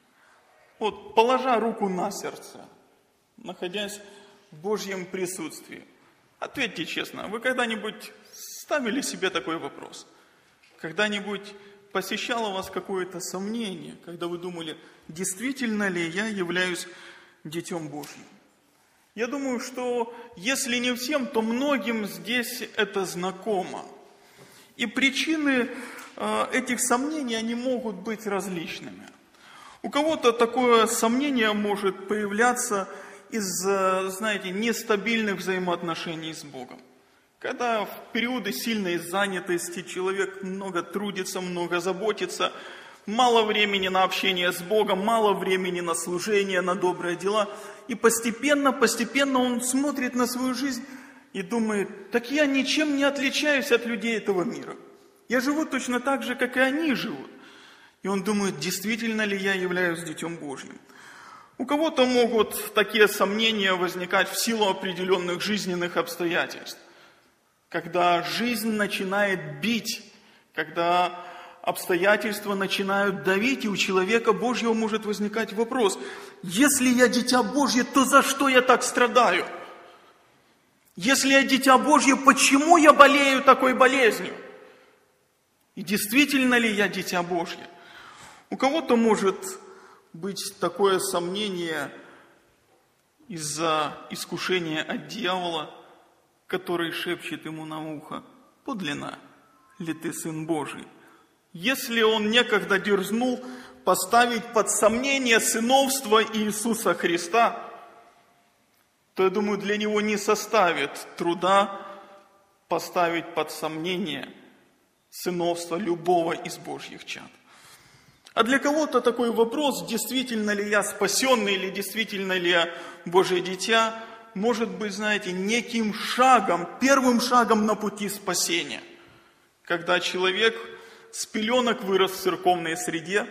Вот, положа руку на сердце, находясь в Божьем присутствии, ответьте честно, вы когда-нибудь ставили себе такой вопрос? Когда-нибудь посещало вас какое-то сомнение, когда вы думали, действительно ли я являюсь Детем Божьим? Я думаю, что если не всем, то многим здесь это знакомо. И причины э, этих сомнений, они могут быть различными. У кого-то такое сомнение может появляться из, э, знаете, нестабильных взаимоотношений с Богом. Когда в периоды сильной занятости человек много трудится, много заботится, мало времени на общение с Богом, мало времени на служение, на добрые дела, и постепенно, постепенно он смотрит на свою жизнь и думает, так я ничем не отличаюсь от людей этого мира. Я живу точно так же, как и они живут. И он думает, действительно ли я являюсь Детем Божьим. У кого-то могут такие сомнения возникать в силу определенных жизненных обстоятельств. Когда жизнь начинает бить, когда обстоятельства начинают давить, и у человека Божьего может возникать вопрос, если я дитя Божье, то за что я так страдаю? Если я дитя Божье, почему я болею такой болезнью? И действительно ли я дитя Божье? У кого-то может быть такое сомнение из-за искушения от дьявола, который шепчет ему на ухо, подлинно ли ты Сын Божий? Если он некогда дерзнул поставить под сомнение сыновство Иисуса Христа, то, я думаю, для него не составит труда поставить под сомнение сыновство любого из Божьих чад. А для кого-то такой вопрос, действительно ли я спасенный или действительно ли я Божье дитя, может быть, знаете, неким шагом, первым шагом на пути спасения. Когда человек с пеленок вырос в церковной среде,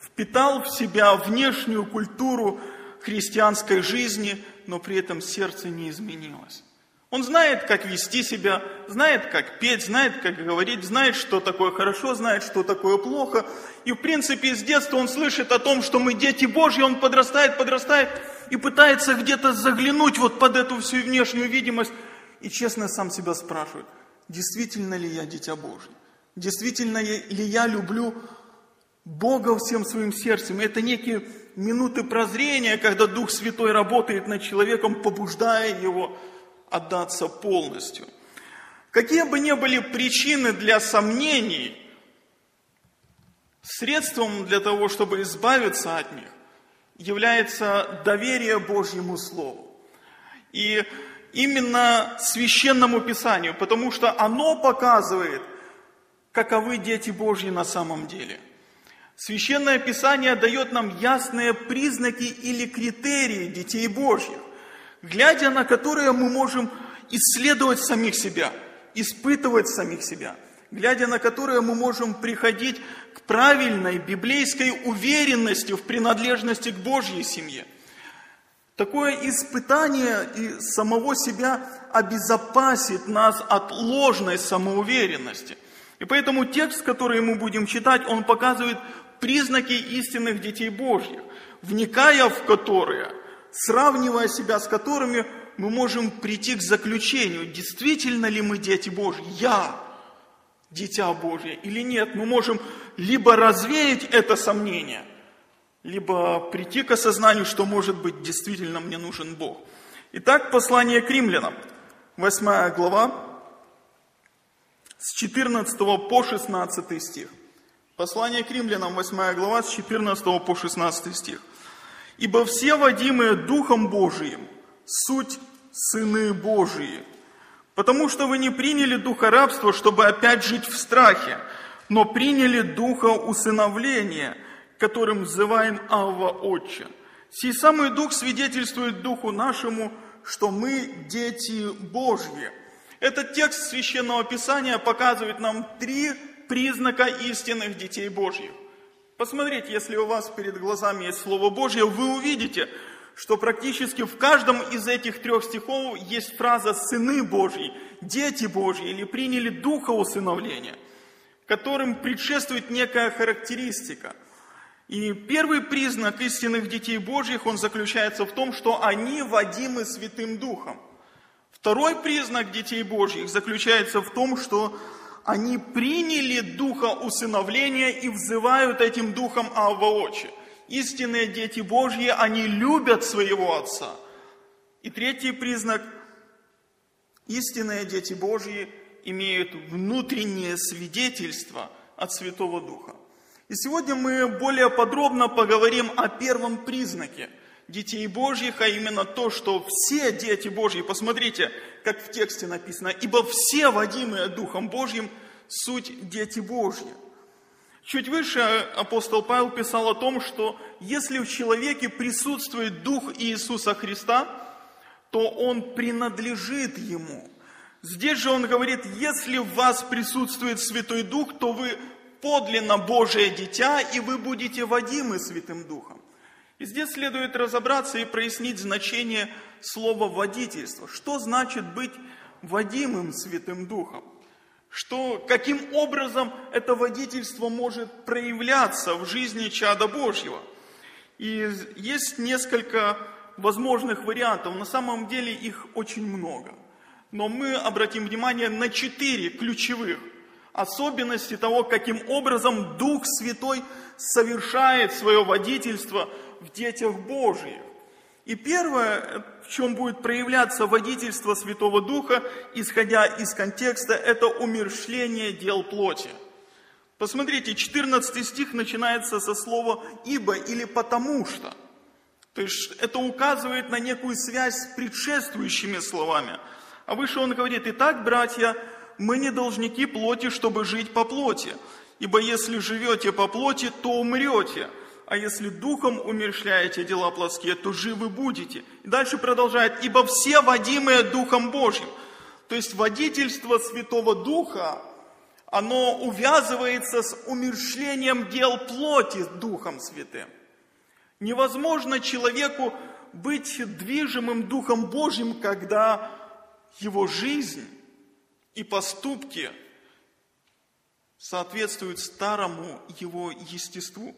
впитал в себя внешнюю культуру христианской жизни, но при этом сердце не изменилось. Он знает, как вести себя, знает, как петь, знает, как говорить, знает, что такое хорошо, знает, что такое плохо. И, в принципе, с детства он слышит о том, что мы дети Божьи, он подрастает, подрастает и пытается где-то заглянуть вот под эту всю внешнюю видимость. И честно сам себя спрашивает, действительно ли я дитя Божье? Действительно ли я люблю Бога всем своим сердцем? Это некие минуты прозрения, когда Дух Святой работает над человеком, побуждая его отдаться полностью. Какие бы ни были причины для сомнений, средством для того, чтобы избавиться от них, является доверие Божьему Слову. И именно священному Писанию, потому что оно показывает, каковы дети Божьи на самом деле. Священное Писание дает нам ясные признаки или критерии детей Божьих глядя на которые мы можем исследовать самих себя, испытывать самих себя, глядя на которые мы можем приходить к правильной библейской уверенности в принадлежности к Божьей семье. Такое испытание и самого себя обезопасит нас от ложной самоуверенности. И поэтому текст, который мы будем читать, он показывает признаки истинных детей Божьих, вникая в которые – сравнивая себя с которыми мы можем прийти к заключению, действительно ли мы дети Божьи, я дитя Божье или нет. Мы можем либо развеять это сомнение, либо прийти к осознанию, что, может быть, действительно мне нужен Бог. Итак, послание к римлянам, 8 глава, с 14 по 16 стих. Послание к римлянам, 8 глава, с 14 по 16 стих. Ибо все водимые Духом Божиим, суть сыны Божии. Потому что вы не приняли духа рабства, чтобы опять жить в страхе, но приняли духа усыновления, которым взываем Авва Отче. Сей самый дух свидетельствует духу нашему, что мы дети Божьи. Этот текст Священного Писания показывает нам три признака истинных детей Божьих. Посмотрите, если у вас перед глазами есть Слово Божье, вы увидите, что практически в каждом из этих трех стихов есть фраза «сыны Божьи», «дети Божьи» или «приняли духа усыновления», которым предшествует некая характеристика. И первый признак истинных детей Божьих, он заключается в том, что они водимы Святым Духом. Второй признак детей Божьих заключается в том, что они приняли духа усыновления и взывают этим духом Авва Отче. Истинные дети Божьи, они любят своего Отца. И третий признак – истинные дети Божьи имеют внутреннее свидетельство от Святого Духа. И сегодня мы более подробно поговорим о первом признаке детей Божьих, а именно то, что все дети Божьи, посмотрите, как в тексте написано, ибо все водимые Духом Божьим суть дети Божьи. Чуть выше апостол Павел писал о том, что если в человеке присутствует Дух Иисуса Христа, то он принадлежит Ему. Здесь же он говорит, если в вас присутствует Святой Дух, то вы подлинно Божие дитя, и вы будете водимы Святым Духом. И здесь следует разобраться и прояснить значение слова «водительство». Что значит быть водимым Святым Духом? Что, каким образом это водительство может проявляться в жизни чада Божьего? И есть несколько возможных вариантов. На самом деле их очень много. Но мы обратим внимание на четыре ключевых особенности того, каким образом Дух Святой совершает свое водительство в детях Божьих. И первое, в чем будет проявляться водительство Святого Духа, исходя из контекста, это умершление дел плоти. Посмотрите, 14 стих начинается со слова «ибо» или «потому что». То есть это указывает на некую связь с предшествующими словами. А выше он говорит, «Итак, братья, мы не должники плоти, чтобы жить по плоти. Ибо если живете по плоти, то умрете. А если духом умершляете дела плотские, то живы будете. И дальше продолжает, ибо все водимые Духом Божьим. То есть водительство Святого Духа, оно увязывается с умершлением дел плоти Духом Святым. Невозможно человеку быть движимым Духом Божьим, когда его жизнь и поступки соответствуют старому его естеству.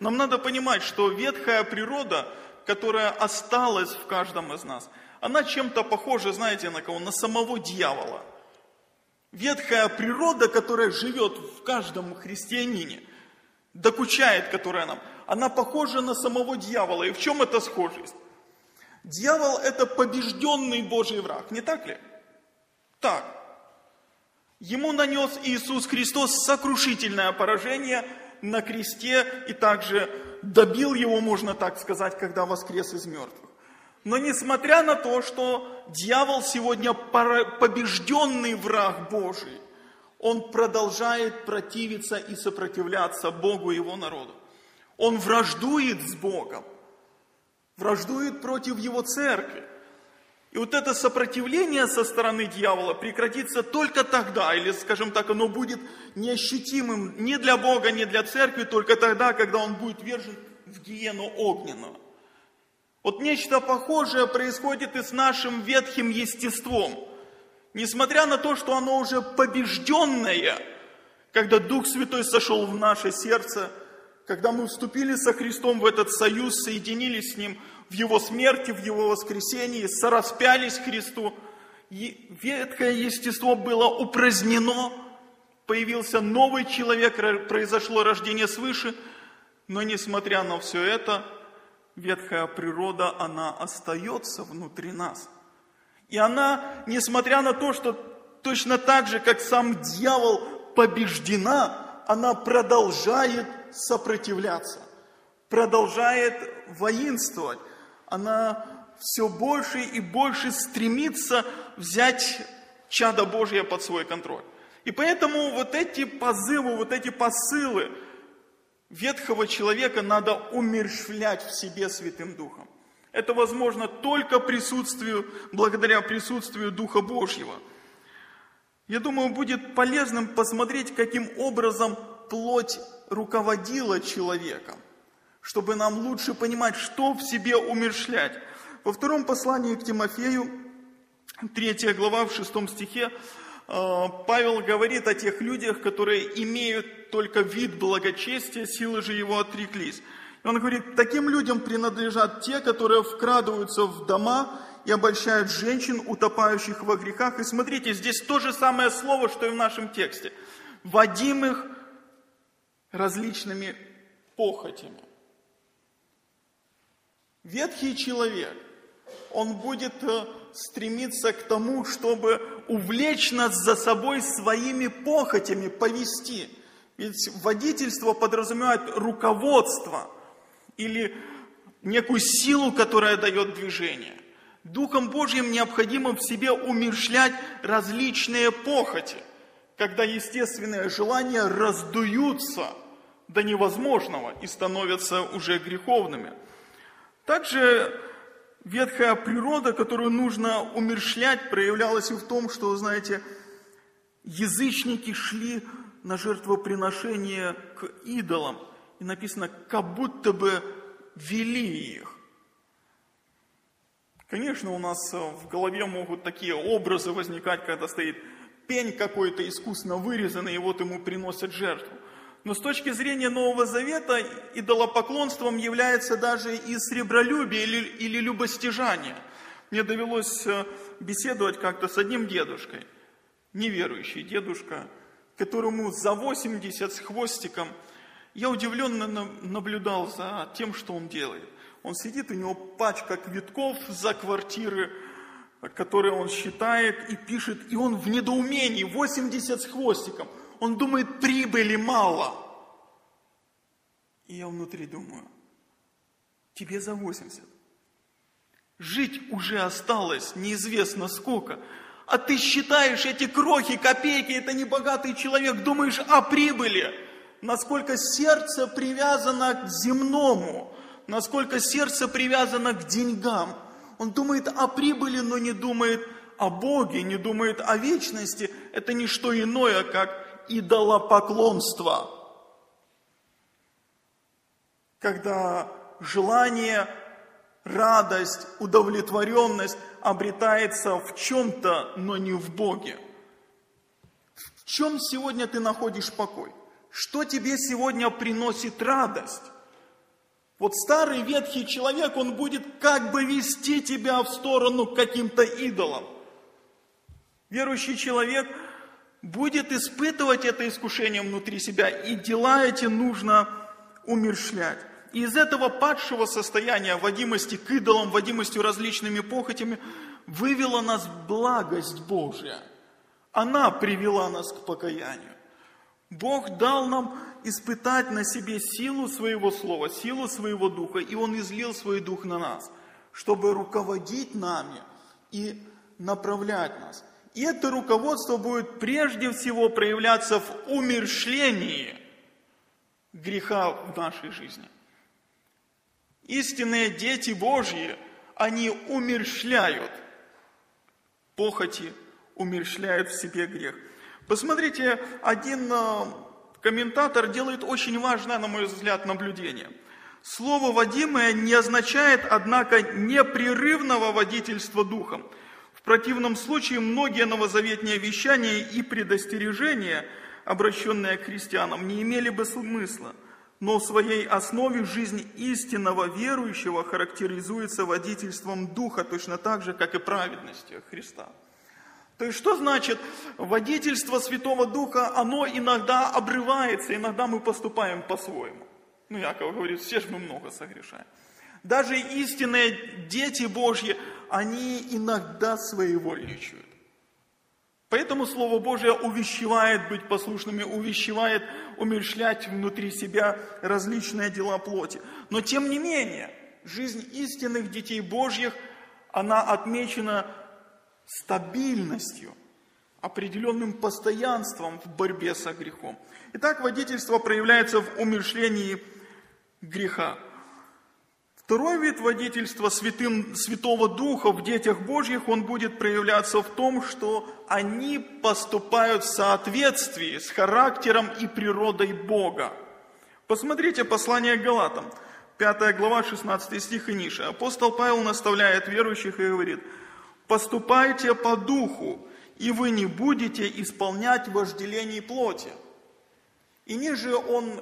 Нам надо понимать, что ветхая природа, которая осталась в каждом из нас, она чем-то похожа, знаете, на кого? На самого дьявола. Ветхая природа, которая живет в каждом христианине, докучает, которая нам, она похожа на самого дьявола. И в чем эта схожесть? Дьявол – это побежденный Божий враг, не так ли? Так. Ему нанес Иисус Христос сокрушительное поражение на кресте и также добил его, можно так сказать, когда воскрес из мертвых. Но несмотря на то, что дьявол сегодня побежденный враг Божий, он продолжает противиться и сопротивляться Богу и его народу. Он враждует с Богом враждует против его церкви. И вот это сопротивление со стороны дьявола прекратится только тогда, или, скажем так, оно будет неощутимым ни для Бога, ни для церкви, только тогда, когда он будет вержен в гиену огненную. Вот нечто похожее происходит и с нашим ветхим естеством. Несмотря на то, что оно уже побежденное, когда Дух Святой сошел в наше сердце, когда мы вступили со Христом в этот союз, соединились с Ним в Его смерти, в Его воскресении, сораспялись Христу, ветхое естество было упразднено, появился новый человек, произошло рождение свыше, но несмотря на все это, ветхая природа, она остается внутри нас. И она, несмотря на то, что точно так же, как сам дьявол побеждена, она продолжает сопротивляться, продолжает воинствовать. Она все больше и больше стремится взять чадо Божье под свой контроль. И поэтому вот эти позывы, вот эти посылы ветхого человека надо умерщвлять в себе Святым Духом. Это возможно только присутствию, благодаря присутствию Духа Божьего. Я думаю, будет полезным посмотреть, каким образом плоть руководила человеком, чтобы нам лучше понимать, что в себе умершлять. Во втором послании к Тимофею, 3 глава, в 6 стихе, э, Павел говорит о тех людях, которые имеют только вид благочестия, силы же его отреклись. И он говорит, таким людям принадлежат те, которые вкрадываются в дома и обольщают женщин, утопающих во грехах. И смотрите, здесь то же самое слово, что и в нашем тексте. Водимых различными похотями. Ветхий человек, он будет э, стремиться к тому, чтобы увлечь нас за собой своими похотями, повести. Ведь водительство подразумевает руководство или некую силу, которая дает движение. Духом Божьим необходимо в себе умершлять различные похоти, когда естественные желания раздуются до невозможного и становятся уже греховными. Также ветхая природа, которую нужно умершлять, проявлялась и в том, что, знаете, язычники шли на жертвоприношение к идолам. И написано, как будто бы вели их. Конечно, у нас в голове могут такие образы возникать, когда стоит пень какой-то искусно вырезанный, и вот ему приносят жертву. Но с точки зрения Нового Завета идолопоклонством является даже и сребролюбие или, или любостяжание. Мне довелось э, беседовать как-то с одним дедушкой, неверующий дедушка, которому за 80 с хвостиком, я удивленно наблюдал за тем, что он делает. Он сидит, у него пачка квитков за квартиры, которые он считает и пишет, и он в недоумении, 80 с хвостиком. Он думает, прибыли мало. И я внутри думаю, тебе за 80. Жить уже осталось неизвестно сколько. А ты считаешь эти крохи, копейки, это небогатый человек, думаешь о прибыли. Насколько сердце привязано к земному, насколько сердце привязано к деньгам. Он думает о прибыли, но не думает о Боге, не думает о вечности. Это не что иное, как идолопоклонство. Когда желание, радость, удовлетворенность обретается в чем-то, но не в Боге. В чем сегодня ты находишь покой? Что тебе сегодня приносит радость? Вот старый ветхий человек, он будет как бы вести тебя в сторону к каким-то идолам. Верующий человек будет испытывать это искушение внутри себя, и дела эти нужно умершлять. И из этого падшего состояния, водимости к идолам, водимостью различными похотями, вывела нас благость Божья. Она привела нас к покаянию. Бог дал нам испытать на себе силу своего слова, силу своего духа, и Он излил свой дух на нас, чтобы руководить нами и направлять нас. И это руководство будет прежде всего проявляться в умершлении греха в нашей жизни. Истинные дети Божьи, они умершляют похоти, умершляют в себе грех. Посмотрите, один э, комментатор делает очень важное, на мой взгляд, наблюдение. Слово «водимое» не означает, однако, непрерывного водительства духом – в противном случае многие новозаветные вещания и предостережения, обращенные к христианам, не имели бы смысла. Но в своей основе жизнь истинного верующего характеризуется водительством Духа, точно так же, как и праведностью Христа. То есть, что значит водительство Святого Духа, оно иногда обрывается, иногда мы поступаем по-своему. Ну, Яков говорит, все же мы много согрешаем. Даже истинные дети Божьи, они иногда своевольничают. Поэтому Слово Божье увещевает быть послушными, увещевает умершлять внутри себя различные дела плоти. Но тем не менее, жизнь истинных детей Божьих, она отмечена стабильностью, определенным постоянством в борьбе со грехом. Итак, водительство проявляется в умершлении греха. Второй вид водительства святым, Святого Духа в детях Божьих, он будет проявляться в том, что они поступают в соответствии с характером и природой Бога. Посмотрите послание Галатам, 5 глава, 16 стих и ниже. Апостол Павел наставляет верующих и говорит, «Поступайте по духу, и вы не будете исполнять вожделений плоти». И ниже он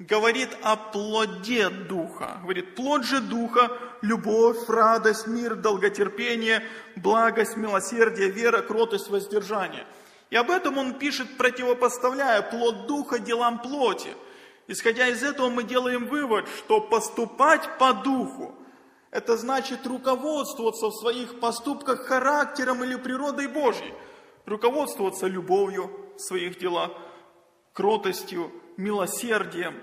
говорит о плоде Духа. Говорит, плод же Духа – любовь, радость, мир, долготерпение, благость, милосердие, вера, кротость, воздержание. И об этом он пишет, противопоставляя плод Духа делам плоти. Исходя из этого мы делаем вывод, что поступать по Духу – это значит руководствоваться в своих поступках характером или природой Божьей, руководствоваться любовью в своих делах, кротостью, милосердием,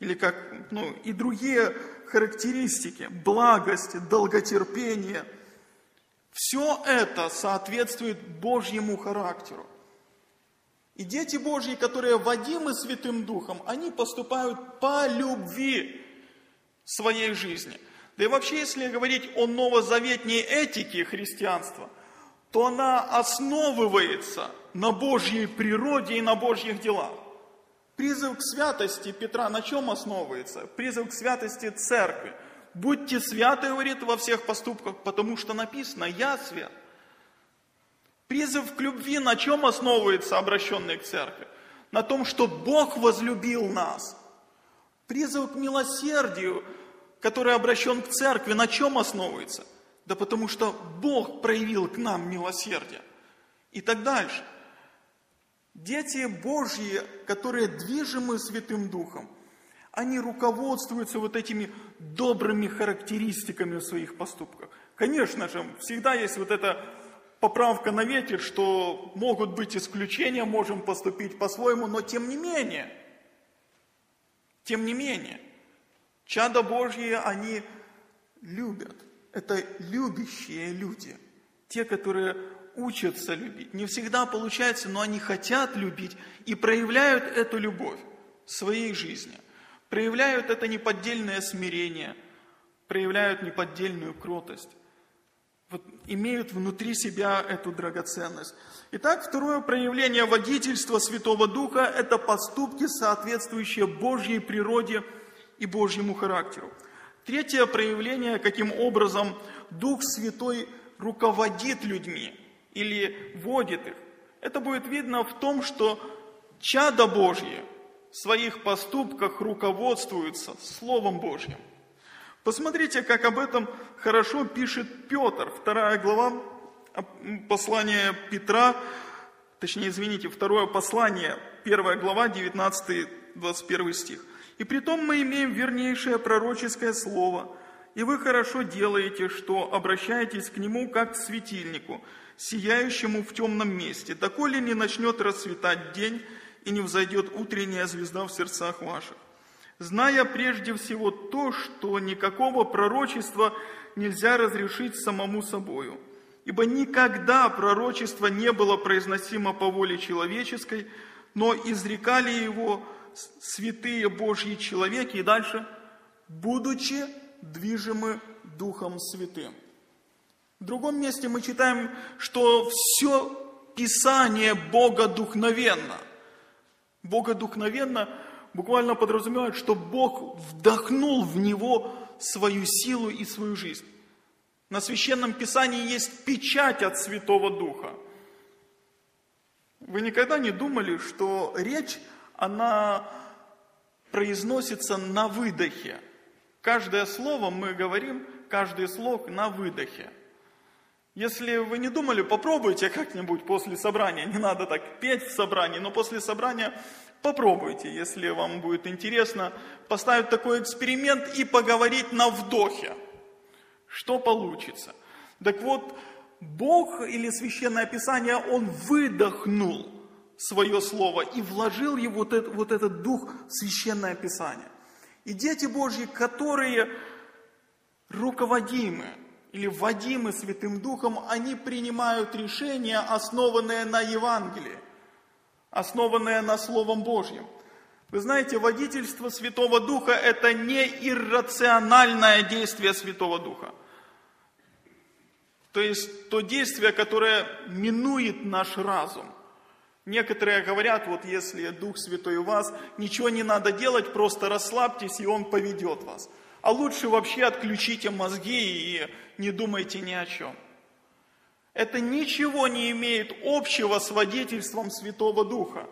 или как, ну, и другие характеристики, благость, долготерпение. Все это соответствует Божьему характеру. И дети Божьи, которые водимы Святым Духом, они поступают по любви своей жизни. Да и вообще, если говорить о новозаветней этике христианства, то она основывается на Божьей природе и на Божьих делах. Призыв к святости Петра на чем основывается? Призыв к святости церкви. Будьте святы, говорит, во всех поступках, потому что написано «Я свят». Призыв к любви на чем основывается, обращенный к церкви? На том, что Бог возлюбил нас. Призыв к милосердию, который обращен к церкви, на чем основывается? Да потому что Бог проявил к нам милосердие. И так дальше – Дети Божьи, которые движимы Святым Духом, они руководствуются вот этими добрыми характеристиками в своих поступках. Конечно же, всегда есть вот эта поправка на ветер, что могут быть исключения, можем поступить по-своему, но тем не менее, тем не менее, чада Божьи, они любят. Это любящие люди, те, которые учатся любить. Не всегда получается, но они хотят любить и проявляют эту любовь в своей жизни. Проявляют это неподдельное смирение, проявляют неподдельную кротость. Вот имеют внутри себя эту драгоценность. Итак, второе проявление водительства Святого Духа – это поступки, соответствующие Божьей природе и Божьему характеру. Третье проявление, каким образом Дух Святой руководит людьми – или водит их. Это будет видно в том, что чада Божье в своих поступках руководствуются Словом Божьим. Посмотрите, как об этом хорошо пишет Петр, вторая глава послания Петра, точнее, извините, второе послание, первая глава, 19-21 стих. «И при том мы имеем вернейшее пророческое слово, и вы хорошо делаете, что обращаетесь к нему как к светильнику, сияющему в темном месте, доколе не начнет расцветать день и не взойдет утренняя звезда в сердцах ваших. Зная прежде всего то, что никакого пророчества нельзя разрешить самому собою, ибо никогда пророчество не было произносимо по воле человеческой, но изрекали его святые Божьи человеки, и дальше, будучи движимы Духом Святым. В другом месте мы читаем, что все Писание богодухновенно. Богодухновенно буквально подразумевает, что Бог вдохнул в него свою силу и свою жизнь. На Священном Писании есть печать от Святого Духа. Вы никогда не думали, что речь, она произносится на выдохе. Каждое слово мы говорим, каждый слог на выдохе. Если вы не думали, попробуйте как-нибудь после собрания. Не надо так петь в собрании, но после собрания попробуйте, если вам будет интересно, поставить такой эксперимент и поговорить на вдохе. Что получится? Так вот, Бог или Священное Писание, Он выдохнул свое слово и вложил его, вот, этот, вот этот дух в Священное Писание. И дети Божьи, которые руководимы или вводимы Святым Духом, они принимают решения, основанные на Евангелии, основанные на Словом Божьем. Вы знаете, водительство Святого Духа – это не иррациональное действие Святого Духа. То есть то действие, которое минует наш разум. Некоторые говорят, вот если Дух Святой у вас, ничего не надо делать, просто расслабьтесь, и Он поведет вас. А лучше вообще отключите мозги и не думайте ни о чем. Это ничего не имеет общего с водительством Святого Духа.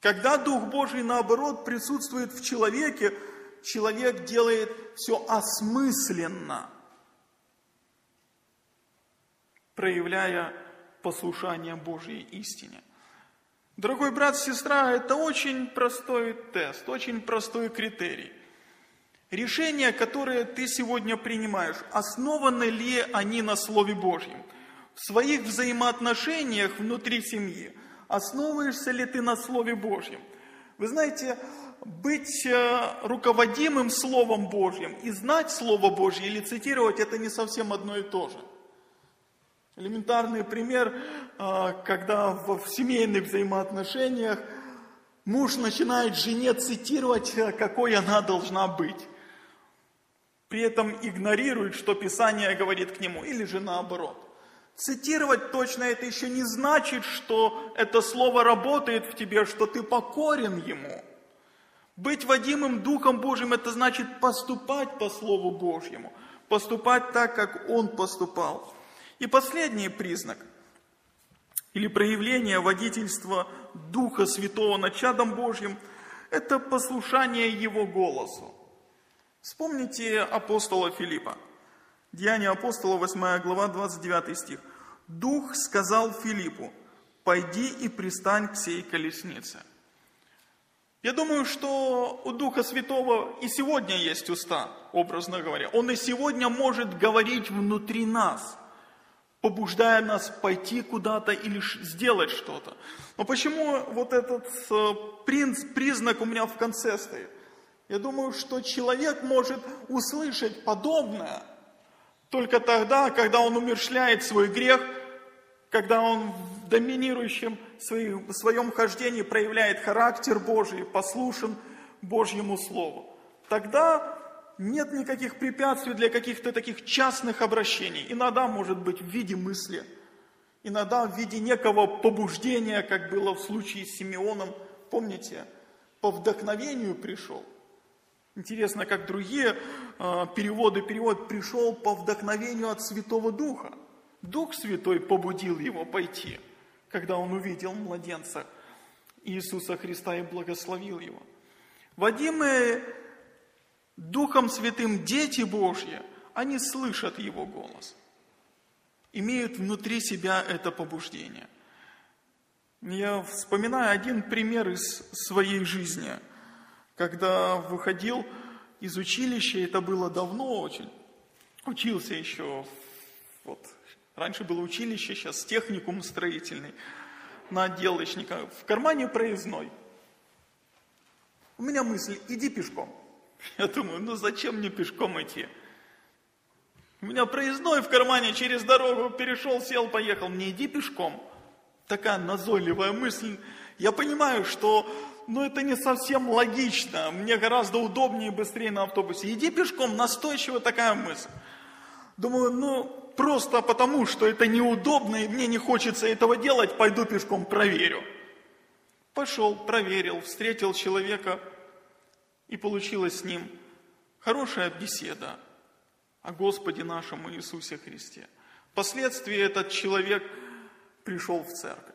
Когда Дух Божий, наоборот, присутствует в человеке, человек делает все осмысленно, проявляя послушание Божьей истине. Дорогой брат, сестра, это очень простой тест, очень простой критерий. Решения, которые ты сегодня принимаешь, основаны ли они на Слове Божьем? В своих взаимоотношениях внутри семьи основываешься ли ты на Слове Божьем? Вы знаете, быть э, руководимым Словом Божьим и знать Слово Божье или цитировать, это не совсем одно и то же. Элементарный пример, э, когда в семейных взаимоотношениях муж начинает жене цитировать, э, какой она должна быть при этом игнорирует, что Писание говорит к нему, или же наоборот. Цитировать точно это еще не значит, что это слово работает в тебе, что ты покорен ему. Быть водимым Духом Божьим, это значит поступать по Слову Божьему, поступать так, как Он поступал. И последний признак или проявление водительства Духа Святого над чадом Божьим – это послушание Его голосу. Вспомните апостола Филиппа. Деяния апостола, 8 глава, 29 стих. «Дух сказал Филиппу, пойди и пристань к сей колеснице». Я думаю, что у Духа Святого и сегодня есть уста, образно говоря. Он и сегодня может говорить внутри нас, побуждая нас пойти куда-то или сделать что-то. Но почему вот этот э, признак у меня в конце стоит? Я думаю, что человек может услышать подобное только тогда, когда он умершляет свой грех, когда он в доминирующем своем хождении проявляет характер Божий, послушен Божьему Слову. Тогда нет никаких препятствий для каких-то таких частных обращений. Иногда может быть в виде мысли, иногда в виде некого побуждения, как было в случае с Симеоном. Помните, по вдохновению пришел. Интересно, как другие э, переводы перевод пришел по вдохновению от Святого Духа. Дух Святой побудил его пойти, когда он увидел младенца Иисуса Христа и благословил его. Водимые Духом Святым дети Божьи, они слышат Его голос, имеют внутри себя это побуждение. Я вспоминаю один пример из своей жизни – когда выходил из училища, это было давно очень, учился еще, вот, раньше было училище, сейчас техникум строительный, на отделочника, в кармане проездной. У меня мысль, иди пешком. Я думаю, ну зачем мне пешком идти? У меня проездной в кармане через дорогу перешел, сел, поехал. Мне иди пешком. Такая назойливая мысль. Я понимаю, что ну это не совсем логично, мне гораздо удобнее и быстрее на автобусе. Иди пешком, настойчиво такая мысль. Думаю, ну просто потому, что это неудобно и мне не хочется этого делать, пойду пешком, проверю. Пошел, проверил, встретил человека и получилась с ним хорошая беседа о Господе нашем Иисусе Христе. Впоследствии этот человек пришел в церковь.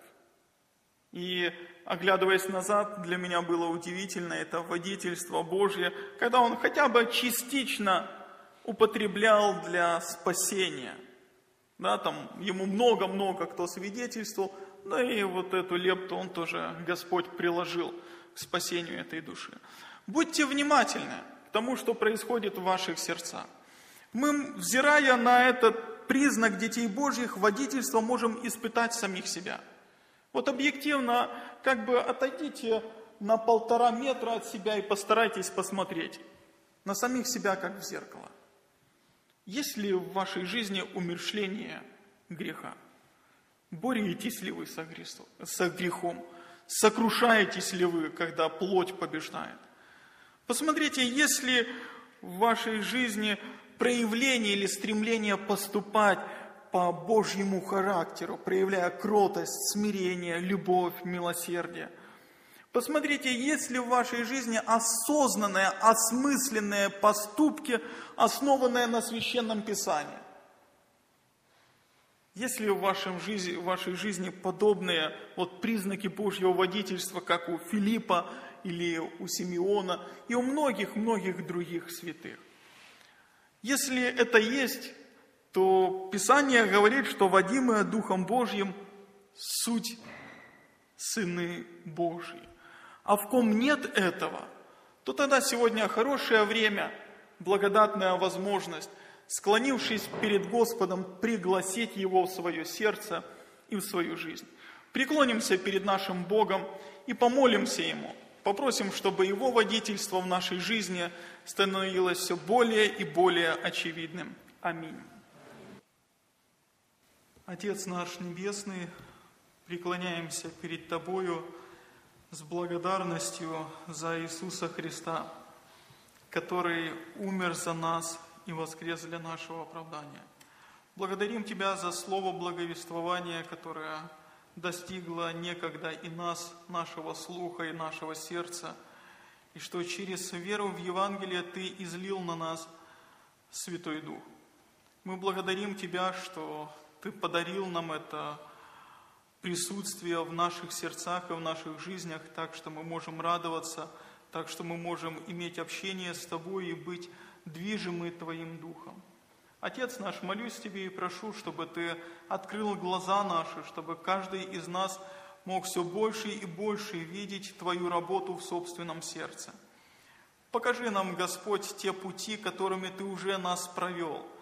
И оглядываясь назад, для меня было удивительно это водительство Божье, когда он хотя бы частично употреблял для спасения. Да, там ему много-много кто свидетельствовал, да и вот эту лепту он тоже, Господь, приложил к спасению этой души. Будьте внимательны к тому, что происходит в ваших сердцах. Мы, взирая на этот признак детей Божьих, водительства можем испытать самих себя – вот объективно, как бы отойдите на полтора метра от себя и постарайтесь посмотреть на самих себя, как в зеркало. Есть ли в вашей жизни умершление греха? Боретесь ли вы со, грехом? Сокрушаетесь ли вы, когда плоть побеждает? Посмотрите, если в вашей жизни проявление или стремление поступать по Божьему характеру, проявляя кротость, смирение, любовь, милосердие. Посмотрите, есть ли в вашей жизни осознанные, осмысленные поступки, основанные на Священном Писании. Есть ли в, вашем жизни, в вашей жизни подобные вот признаки Божьего водительства, как у Филиппа или у Симеона и у многих-многих других святых? Если это есть, то Писание говорит, что водимые Духом Божьим суть сыны Божьи. А в ком нет этого, то тогда сегодня хорошее время, благодатная возможность, склонившись перед Господом, пригласить Его в свое сердце и в свою жизнь. Преклонимся перед нашим Богом и помолимся Ему. Попросим, чтобы Его водительство в нашей жизни становилось все более и более очевидным. Аминь. Отец наш Небесный, преклоняемся перед Тобою с благодарностью за Иисуса Христа, который умер за нас и воскрес для нашего оправдания. Благодарим Тебя за слово благовествования, которое достигло некогда и нас, нашего слуха и нашего сердца, и что через веру в Евангелие Ты излил на нас Святой Дух. Мы благодарим Тебя, что ты подарил нам это присутствие в наших сердцах и в наших жизнях, так что мы можем радоваться, так что мы можем иметь общение с Тобой и быть движимы Твоим Духом. Отец наш, молюсь Тебе и прошу, чтобы Ты открыл глаза наши, чтобы каждый из нас мог все больше и больше видеть Твою работу в собственном сердце. Покажи нам, Господь, те пути, которыми Ты уже нас провел –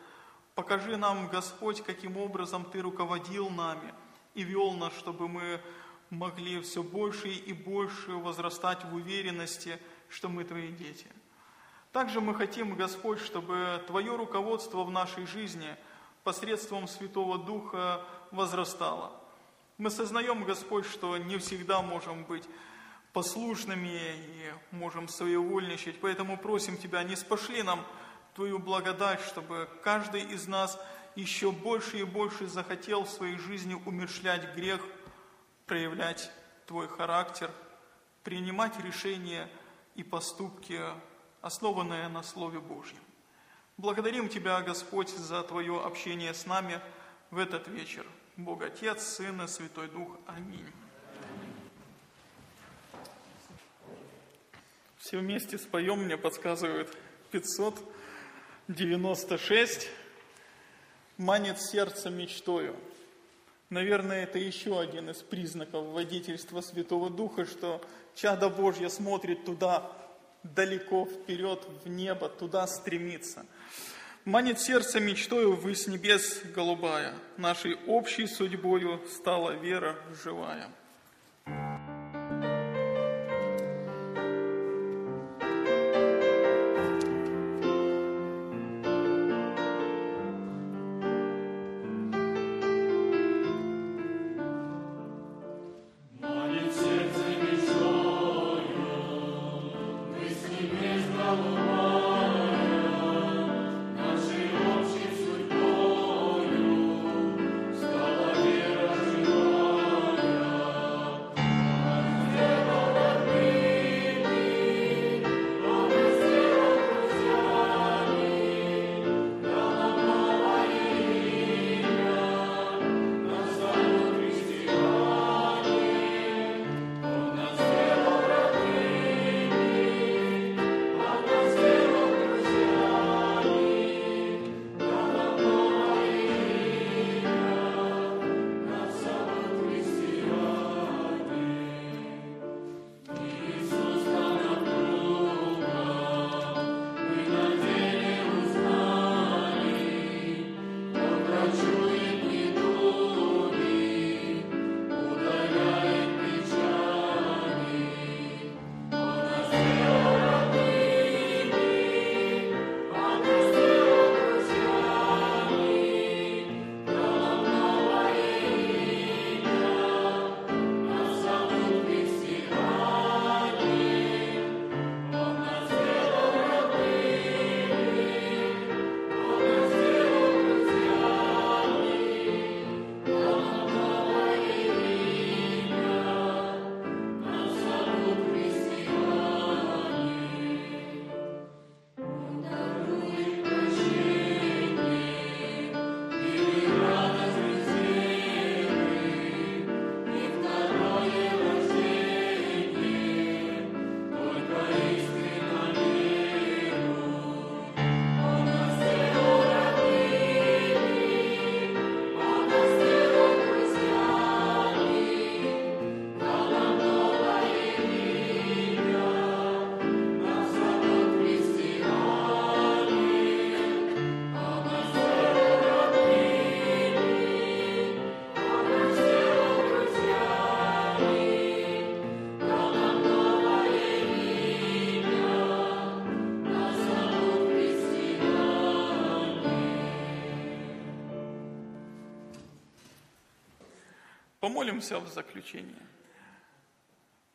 Покажи нам, Господь, каким образом Ты руководил нами и вел нас, чтобы мы могли все больше и больше возрастать в уверенности, что мы Твои дети. Также мы хотим, Господь, чтобы Твое руководство в нашей жизни посредством Святого Духа возрастало. Мы сознаем, Господь, что не всегда можем быть послушными и можем своевольничать, поэтому просим Тебя, не спошли нам Твою благодать, чтобы каждый из нас еще больше и больше захотел в своей жизни умершлять грех, проявлять Твой характер, принимать решения и поступки, основанные на Слове Божьем. Благодарим Тебя, Господь, за Твое общение с нами в этот вечер. Бог Отец, Сын и Святой Дух. Аминь. Все вместе споем, мне подсказывают 500. 96 манит сердце мечтою. Наверное, это еще один из признаков водительства Святого Духа, что чадо Божье смотрит туда, далеко вперед, в небо, туда стремится. Манит сердце мечтою высь небес голубая, нашей общей судьбою стала вера живая. Помолимся в заключение.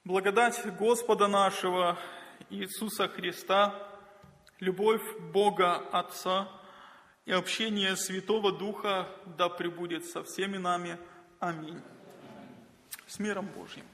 Благодать Господа нашего Иисуса Христа, любовь Бога Отца и общение Святого Духа да пребудет со всеми нами. Аминь. С миром Божьим.